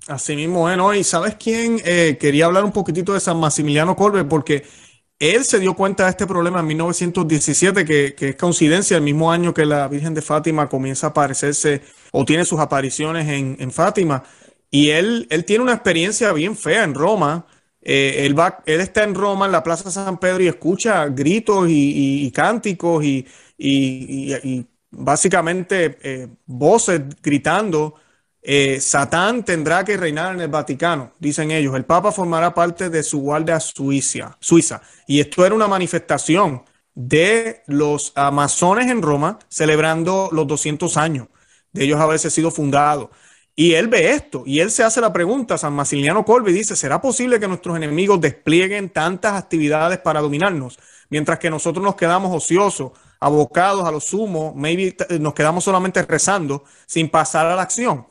Así mismo, bueno, y ¿sabes quién? Eh, quería hablar un poquitito de San Maximiliano Colbe, porque él se dio cuenta de este problema en 1917, que, es coincidencia, el mismo año que la Virgen de Fátima comienza a aparecerse o tiene sus apariciones en, Fátima. Y él, él tiene una experiencia bien fea en Roma. Eh, él, va, él está en Roma, en la Plaza San Pedro, y escucha gritos y, cánticos y, y básicamente eh, voces gritando eh, Satán tendrá que reinar en el Vaticano, dicen ellos. El Papa formará parte de su guardia suiza, suiza. Y esto era una manifestación de los amazones en Roma celebrando los 200 años de ellos haberse sido fundados. Y él ve esto y él se hace la pregunta, San Maximiliano Colby dice, ¿será posible que nuestros enemigos desplieguen tantas actividades para dominarnos, mientras que nosotros nos quedamos ociosos, abocados a lo sumo, maybe nos quedamos solamente rezando sin pasar a la acción?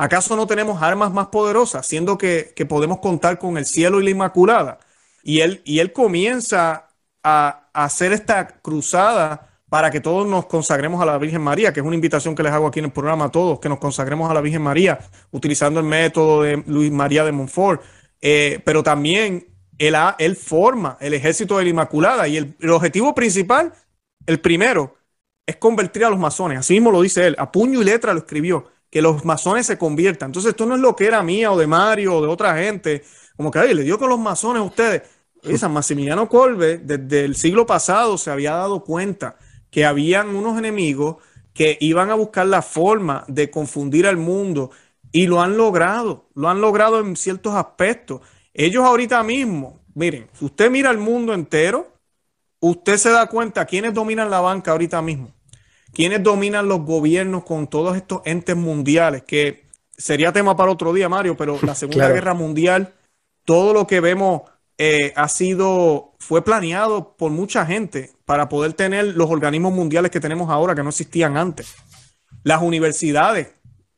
¿Acaso no tenemos armas más poderosas, siendo que, podemos contar con el cielo y la Inmaculada? Y él, y él comienza a, hacer esta cruzada para que todos nos consagremos a la Virgen María, que es una invitación que les hago aquí en el programa a todos, que nos consagremos a la Virgen María, utilizando el método de Luis María de Montfort. Eh, pero también él, él, forma el ejército de la Inmaculada y el, el, objetivo principal, el primero, es convertir a los masones. Así mismo lo dice él, a puño y letra lo escribió que los masones se conviertan. Entonces, esto no es lo que era mía o de Mario o de otra gente, como que le dio con los masones a ustedes. San Maximiliano Colbe, desde el siglo pasado, se había dado cuenta que habían unos enemigos que iban a buscar la forma de confundir al mundo y lo han logrado, lo han logrado en ciertos aspectos. Ellos ahorita mismo, miren, si usted mira el mundo entero, usted se da cuenta quiénes dominan la banca ahorita mismo. ¿Quiénes dominan los gobiernos con todos estos entes mundiales? Que sería tema para otro día, Mario, pero la Segunda Guerra Mundial, todo lo que vemos eh, ha sido, fue planeado por mucha gente para poder tener los organismos mundiales que tenemos ahora, que no existían antes. Las universidades,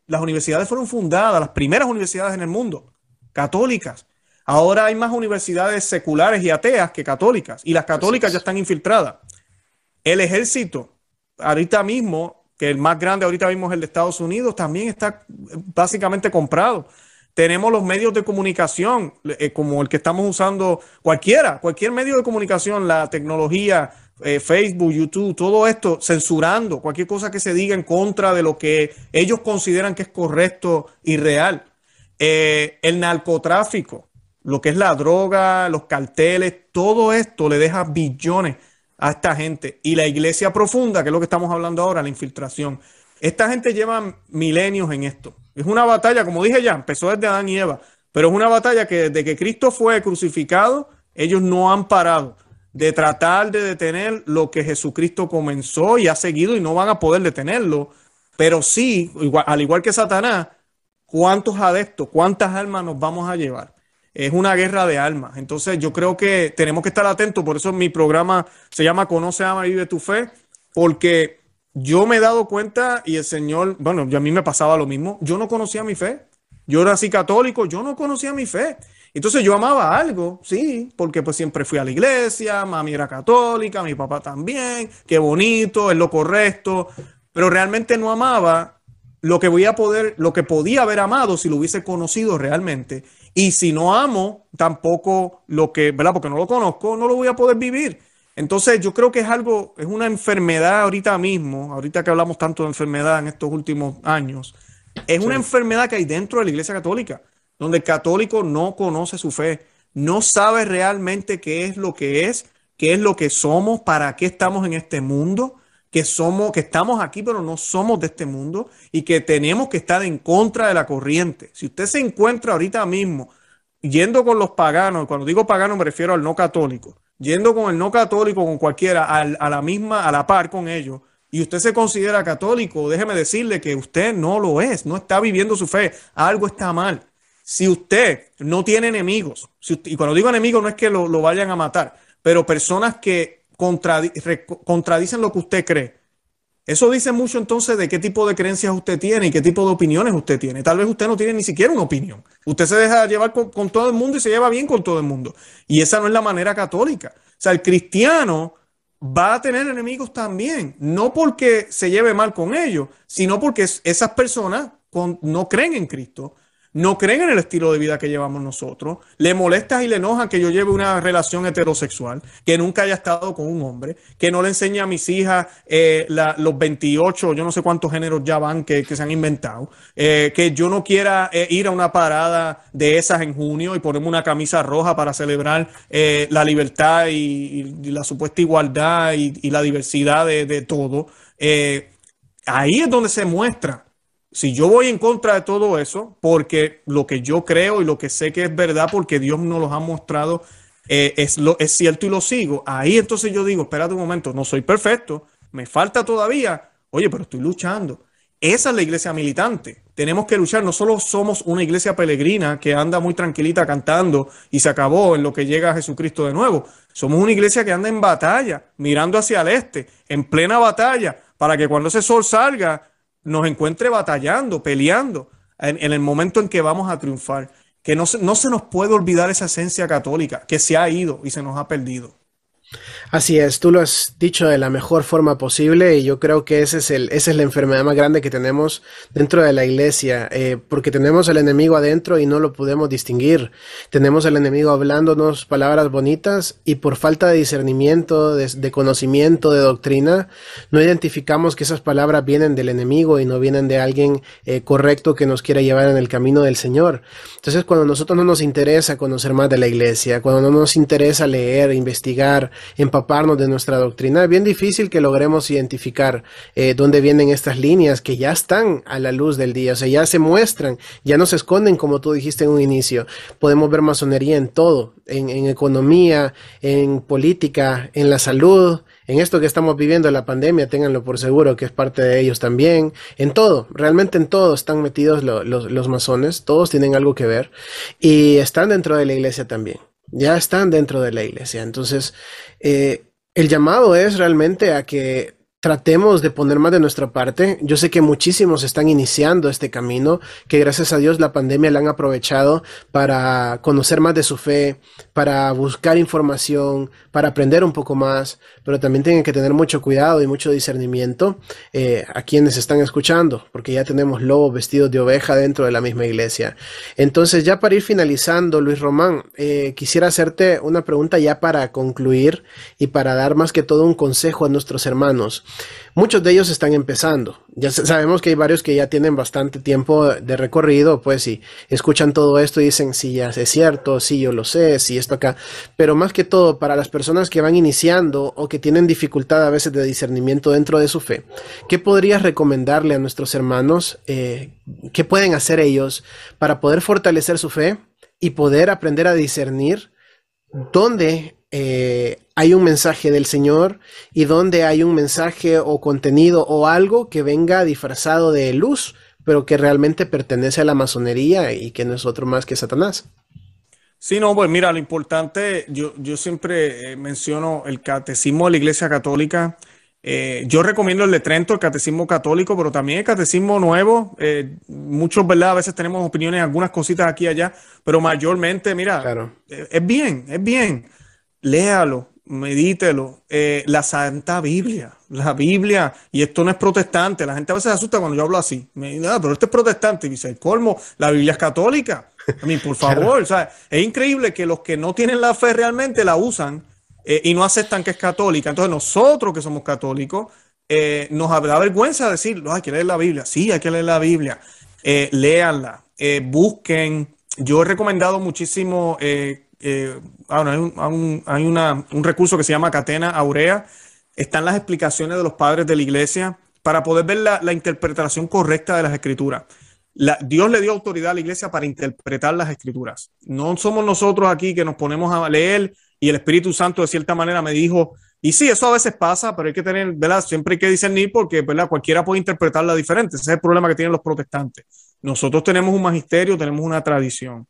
las universidades fueron fundadas, las primeras universidades en el mundo, católicas. Ahora hay más universidades seculares y ateas que católicas, y las católicas ya están infiltradas. El ejército, ahorita mismo, que el más grande ahorita mismo es el de Estados Unidos, también está básicamente comprado. Tenemos los medios de comunicación, eh, como el que estamos usando cualquiera, cualquier medio de comunicación, la tecnología, eh, Facebook, YouTube, todo esto, censurando cualquier cosa que se diga en contra de lo que ellos consideran que es correcto y real. Eh, el narcotráfico, lo que es la droga, los carteles, todo esto le deja billones a esta gente. Y la iglesia profunda, que es lo que estamos hablando ahora, la infiltración. Esta gente lleva milenios en esto. Es una batalla, como dije ya, empezó desde Adán y Eva, pero es una batalla que desde que Cristo fue crucificado, ellos no han parado de tratar de detener lo que Jesucristo comenzó y ha seguido y no van a poder detenerlo. Pero sí, al igual que Satanás, ¿cuántos adeptos, cuántas almas nos vamos a llevar? Es una guerra de almas. Entonces yo creo que tenemos que estar atentos. Por eso mi programa se llama Conoce, Ama y Vive tu Fe, porque yo me he dado cuenta y el Señor, bueno, a mí me pasaba lo mismo. Yo no conocía mi fe. Yo era así católico, yo no conocía mi fe. Entonces yo amaba algo, sí, porque pues siempre fui a la iglesia, mami era católica, mi papá también, qué bonito, es lo correcto, pero realmente no amaba lo que voy a poder, lo que podía haber amado si lo hubiese conocido realmente. Y si no amo, tampoco lo que, ¿verdad? Porque no lo conozco, no lo voy a poder vivir. Entonces yo creo que es algo, es una enfermedad ahorita mismo, ahorita que hablamos tanto de enfermedad en estos últimos años, es una enfermedad que hay dentro de la Iglesia Católica donde el católico no conoce su fe, no sabe realmente qué es lo que es, qué es lo que somos, para qué estamos en este mundo, que somos, que estamos aquí, pero no somos de este mundo y que tenemos que estar en contra de la corriente. Si usted se encuentra ahorita mismo yendo con los paganos, cuando digo pagano me refiero al no católico, yendo con el no católico, con cualquiera, a la misma, a la par con ellos, y usted se considera católico, déjeme decirle que usted no lo es, no está viviendo su fe, algo está mal. Si usted no tiene enemigos, y cuando digo enemigos no es que lo, vayan a matar, pero personas que contradicen lo que usted cree, eso dice mucho entonces de qué tipo de creencias usted tiene y qué tipo de opiniones usted tiene. Tal vez usted no tiene ni siquiera una opinión. Usted se deja llevar con, todo el mundo y se lleva bien con todo el mundo. Y esa no es la manera católica. O sea, el cristiano va a tener enemigos también. No porque se lleve mal con ellos, sino porque esas personas no creen en Cristo no creen en el estilo de vida que llevamos nosotros, le molesta y le enoja que yo lleve una relación heterosexual, que nunca haya estado con un hombre, que no le enseñe a mis hijas eh, los 28, yo no sé cuántos géneros ya van que, se han inventado, eh, que yo no quiera eh, ir a una parada de esas en junio y ponerme una camisa roja para celebrar la libertad y, la supuesta igualdad y, la diversidad de, de todo. ahí es donde se muestra si yo voy en contra de todo eso, porque lo que yo creo y lo que sé que es verdad, porque Dios nos los ha mostrado, eh, es, lo, es cierto y lo sigo, ahí entonces yo digo, espérate un momento, no soy perfecto, me falta todavía, oye, pero estoy luchando. Esa es la iglesia militante. Tenemos que luchar. No solo somos una iglesia peregrina que anda muy tranquilita cantando y se acabó en lo que llega a Jesucristo de nuevo. Somos una iglesia que anda en batalla, mirando hacia el este, en plena batalla, para que cuando ese sol salga, nos encuentre batallando, peleando en, el momento en que vamos a triunfar. Que no no se nos puede olvidar esa esencia católica que se ha ido y se nos ha perdido. Así es, tú lo has dicho de la mejor forma posible y yo creo que ese es el, esa es la enfermedad más grande que tenemos dentro de la iglesia, eh, porque tenemos al enemigo adentro y no lo podemos distinguir. Tenemos al enemigo hablándonos palabras bonitas y por falta de discernimiento, de, conocimiento, de doctrina, no identificamos que esas palabras vienen del enemigo y no vienen de alguien eh, correcto que nos quiera llevar en el camino del Señor. Entonces, cuando a nosotros no nos interesa conocer más de la iglesia, cuando no nos interesa leer, investigar, empaparnos de nuestra doctrina, es bien difícil que logremos identificar eh, dónde vienen estas líneas que ya están a la luz del día, o sea, ya se muestran, ya no se esconden como tú dijiste en un inicio. Podemos ver masonería en todo, en, economía, en política, en la salud, en esto que estamos viviendo, la pandemia, ténganlo por seguro que es parte de ellos también, en todo, realmente en todo están metidos los masones, todos tienen algo que ver y están dentro de la iglesia también ya están dentro de la iglesia. Entonces, eh, el llamado es realmente a que tratemos de poner más de nuestra parte. Yo sé que muchísimos están iniciando este camino, que gracias a Dios la pandemia la han aprovechado para conocer más de su fe, para buscar información, para aprender un poco más, pero también tienen que tener mucho cuidado y mucho discernimiento eh, a quienes están escuchando, porque ya tenemos lobos vestidos de oveja dentro de la misma iglesia. Entonces, ya para ir finalizando, Luis Román, eh, quisiera hacerte una pregunta ya para concluir y para dar más que todo un consejo a nuestros hermanos. Muchos de ellos están empezando. Ya sabemos que hay varios que ya tienen bastante tiempo de recorrido, pues si escuchan todo esto y dicen, sí, ya es cierto, sí, yo lo sé, sí, esto acá. Pero más que todo, para las personas que van iniciando o que tienen dificultad a veces de discernimiento dentro de su fe, ¿qué podrías recomendarle a nuestros hermanos? Eh, ¿Qué pueden hacer ellos para poder fortalecer su fe y poder aprender a discernir dónde eh, hay un mensaje del Señor y donde hay un mensaje o contenido o algo que venga disfrazado de luz, pero que realmente pertenece a la masonería y que no es otro más que Satanás. Sí, no, pues mira, lo importante, yo, yo siempre eh, menciono el catecismo de la Iglesia Católica. Eh, yo recomiendo el de Trento, el catecismo católico, pero también el catecismo nuevo. muchos, ¿verdad? A veces tenemos opiniones, algunas cositas aquí y allá, pero mayormente, mira, claro. es bien, es bien léalo, medítelo. Eh, la Santa Biblia, la Biblia, y esto no es protestante, la gente a veces se asusta cuando yo hablo así. Me dice, ah, pero esto es protestante, y dice, el colmo, la Biblia es católica. A mí, por favor, o sea, es increíble que los que no tienen la fe realmente la usan eh, y no aceptan que es católica. Entonces nosotros que somos católicos, eh, nos da vergüenza decir, hay que leer la Biblia. Sí, hay que leer la Biblia. léanla, busquen. Yo he recomendado muchísimo eh, hay, un, hay, un, recurso que se llama Catena Aurea. Están las explicaciones de los padres de la iglesia para poder ver la, interpretación correcta de las escrituras. Dios le dio autoridad a la iglesia para interpretar las escrituras. No somos nosotros aquí que nos ponemos a leer y el Espíritu Santo de cierta manera me dijo, y sí, eso a veces pasa, pero hay que tener, ¿verdad? Siempre hay que discernir porque, ¿verdad? Cualquiera puede interpretarla diferente. Ese es el problema que tienen los protestantes. Nosotros tenemos un magisterio, tenemos una tradición.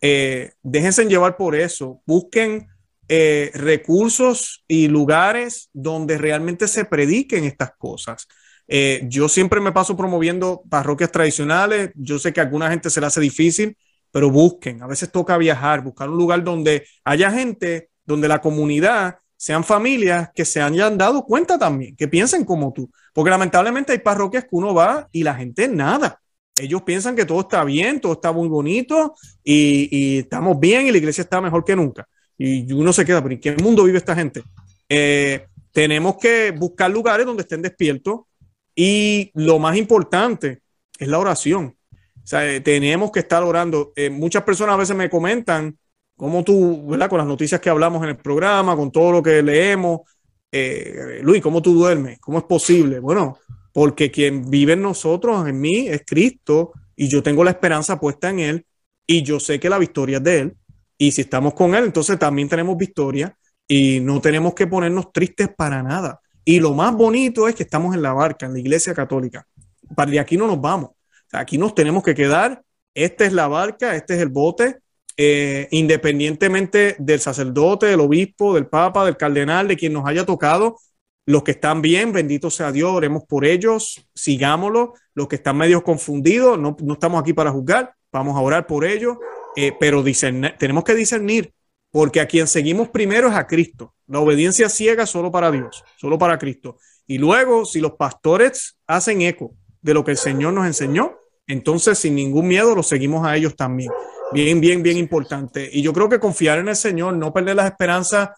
Eh, déjense llevar por eso, busquen eh, recursos y lugares donde realmente se prediquen estas cosas. Eh, yo siempre me paso promoviendo parroquias tradicionales, yo sé que a alguna gente se le hace difícil, pero busquen, a veces toca viajar, buscar un lugar donde haya gente, donde la comunidad sean familias que se hayan dado cuenta también, que piensen como tú, porque lamentablemente hay parroquias que uno va y la gente nada ellos piensan que todo está bien, todo está muy bonito y, estamos bien y la iglesia está mejor que nunca. Y uno se queda, pero ¿en qué mundo vive esta gente? Eh, tenemos que buscar lugares donde estén despiertos y lo más importante es la oración. O sea, eh, tenemos que estar orando. Eh, muchas personas a veces me comentan, como tú, ¿verdad? Con las noticias que hablamos en el programa, con todo lo que leemos, Luis, ¿cómo tú duermes? ¿Cómo es posible? Bueno, porque quien vive en nosotros, en mí, es Cristo y yo tengo la esperanza puesta en Él y yo sé que la victoria es de Él. Y si estamos con Él, entonces también tenemos victoria y no tenemos que ponernos tristes para nada. Y lo más bonito es que estamos en la barca, en la iglesia católica. Para de aquí no nos vamos. Aquí nos tenemos que quedar. Esta es la barca, este es el bote. Eh, independientemente del sacerdote, del obispo, del papa, del cardenal, de quien nos haya tocado, los que están bien, bendito sea Dios, oremos por ellos, sigámoslo. Los que están medio confundidos, no, estamos aquí para juzgar, vamos a orar por ellos, eh, pero tenemos que discernir, porque a quien seguimos primero es a Cristo. La obediencia ciega solo para Dios, solo para Cristo. Y luego, si los pastores hacen eco de lo que el Señor nos enseñó, entonces sin ningún miedo los seguimos a ellos también. Bien, bien, bien importante. Y yo creo que confiar en el Señor, no perder las esperanzas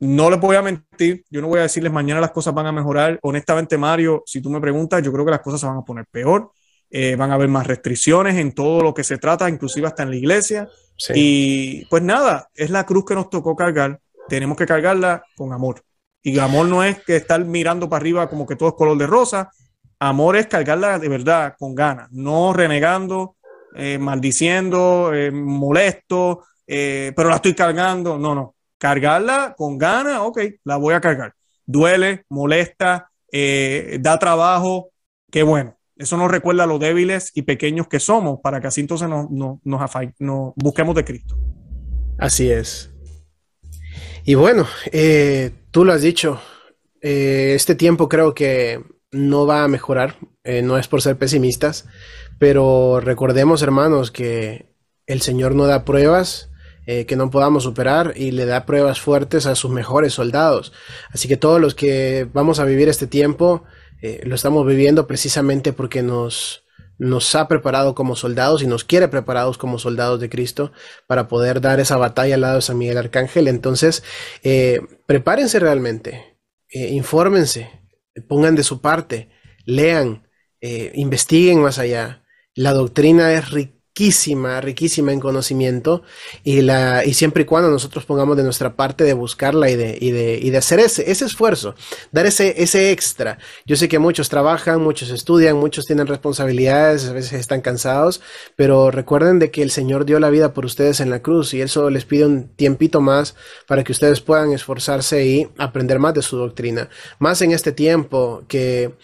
no les voy a mentir, yo no voy a decirles mañana las cosas van a mejorar. Honestamente, Mario, si tú me preguntas, yo creo que las cosas se van a poner peor. Eh, van a haber más restricciones en todo lo que se trata, inclusive hasta en la iglesia. Y pues nada, es la cruz que nos tocó cargar. Tenemos que cargarla con amor. Y amor no es que estar mirando para arriba como que todo es color de rosa. Amor es cargarla de verdad, con ganas, no renegando, eh, maldiciendo, eh, molesto, pero la estoy cargando. No, no cargarla con ganas, ok, la voy a cargar. Duele, molesta, eh, da trabajo, qué bueno. Eso nos recuerda a los débiles y pequeños que somos para que así entonces nos, nos, nos, busquemos de Cristo. Así es. Y bueno, eh, tú lo has dicho, eh, este tiempo creo que no va a mejorar, no es por ser pesimistas, pero recordemos, hermanos, que el Señor no da pruebas eh, que no podamos superar y le da pruebas fuertes a sus mejores soldados. Así que todos los que vamos a vivir este tiempo, lo estamos viviendo precisamente porque nos, nos ha preparado como soldados y nos quiere preparados como soldados de Cristo para poder dar esa batalla al lado de San Miguel Arcángel. Entonces, eh, prepárense realmente, eh, infórmense, pongan de su parte, lean, eh, investiguen más allá. La doctrina es rica riquísima, riquísima en conocimiento y, la, y siempre y cuando nosotros pongamos de nuestra parte de buscarla y de, y de, y de hacer ese, ese esfuerzo, dar ese, ese extra. Yo sé que muchos trabajan, muchos estudian, muchos tienen responsabilidades, a veces están cansados, pero recuerden de que el Señor dio la vida por ustedes en la cruz y eso les pide un tiempito más para que ustedes puedan esforzarse y aprender más de su doctrina. Más en este tiempo que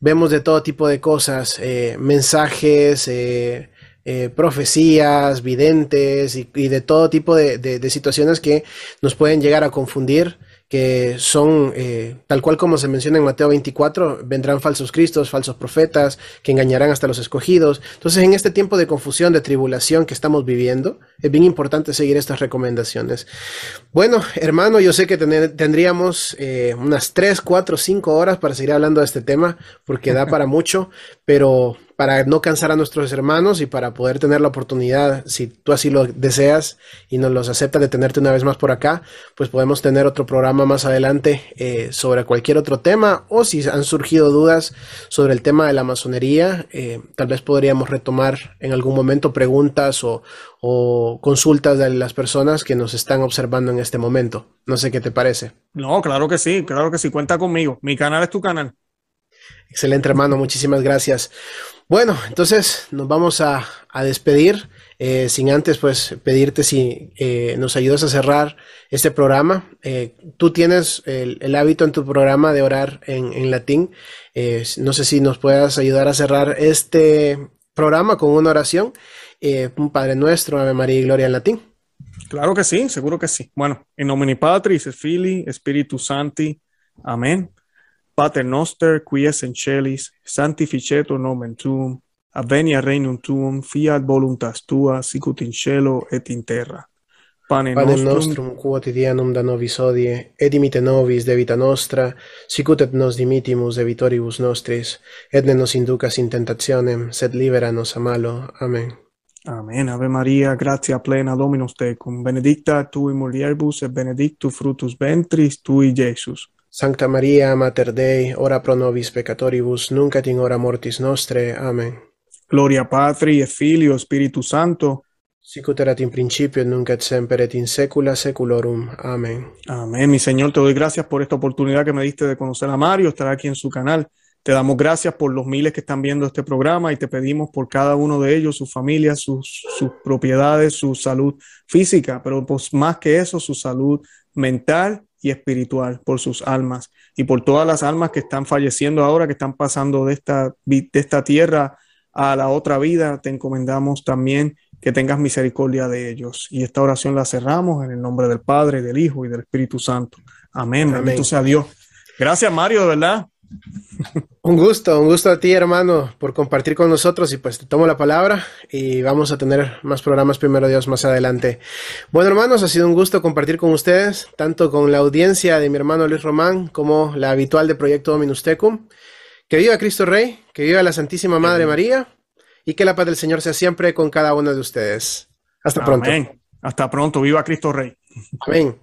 vemos de todo tipo de cosas, eh, mensajes, eh, eh, profecías, videntes y, de todo tipo de, de, situaciones que nos pueden llegar a confundir que son, eh, tal cual como se menciona en Mateo 24, vendrán falsos cristos, falsos profetas, que engañarán hasta los escogidos. Entonces, en este tiempo de confusión, de tribulación que estamos viviendo, es bien importante seguir estas recomendaciones. Bueno, hermano, yo sé que tendríamos eh, unas 3, 4, 5 horas para seguir hablando de este tema, porque da para mucho, pero para no cansar a nuestros hermanos y para poder tener la oportunidad, si tú así lo deseas y nos los aceptas de tenerte una vez más por acá, pues podemos tener otro programa más adelante eh, sobre cualquier otro tema o si han surgido dudas sobre el tema de la masonería, eh, tal vez podríamos retomar en algún momento preguntas o, o consultas de las personas que nos están observando en este momento. No sé qué te parece. No, claro que sí, claro que sí, cuenta conmigo. Mi canal es tu canal. Excelente, hermano, muchísimas gracias. Bueno, entonces nos vamos a, despedir. Eh, sin antes, pues, pedirte si eh, nos ayudas a cerrar este programa. Eh, tú tienes el, hábito en tu programa de orar en, latín. no sé si nos puedas ayudar a cerrar este programa con una oración. un Padre Nuestro, Ave María y Gloria en latín. Claro que sí, seguro que sí. Bueno, en nomine Patris, Filii, Espíritu Santi. Amén. Pater noster, qui es in celis, sanctificetur nomen tuum, avenia regnum tuum, fiat voluntas tua, sicut in cielo et in terra. Pane, Pane nostrum, nostrum quotidianum da nobis odie, et dimite nobis debita nostra, sicut et nos dimitimus debitoribus nostris, et ne nos inducas in tentationem, sed libera nos a malo. Amen. Amen. Ave Maria, gratia plena Dominus tecum, benedicta tui mulieribus et benedictus fructus ventris tui, Iesus. Sancta Maria, Mater Dei, ora pro nobis peccatoribus, nunc et in hora mortis nostre. Amen. Gloria Patri et Filio Spiritus Santo. Sicut erat in principio, nunc et semper et in secula seculorum. Amén. Amén. Mi Señor, te doy gracias por esta oportunidad que me diste de conocer a Mario, estar aquí en su canal. Te damos gracias por los miles que están viendo este programa y te pedimos por cada uno de ellos, sus familias, sus, sus propiedades, su salud física, pero pues más que eso, su salud mental y espiritual por sus almas y por todas las almas que están falleciendo ahora, que están pasando de esta, de esta tierra a la otra vida. Te encomendamos también que tengas misericordia de ellos. Y esta oración la cerramos en el nombre del Padre, del Hijo y del Espíritu Santo. Amén. Amén. Bendito sea Dios. Gracias, Mario, de verdad. Un gusto, un gusto a ti, hermano, por compartir con nosotros y pues te tomo la palabra y vamos a tener más programas primero Dios más adelante. Bueno, hermanos, ha sido un gusto compartir con ustedes, tanto con la audiencia de mi hermano Luis Román como la habitual de Proyecto Dominus Tecum. Que viva Cristo Rey, que viva la Santísima Madre María y que la paz del Señor sea siempre con cada uno de ustedes. Hasta pronto. Hasta pronto. Viva Cristo Rey. Amén.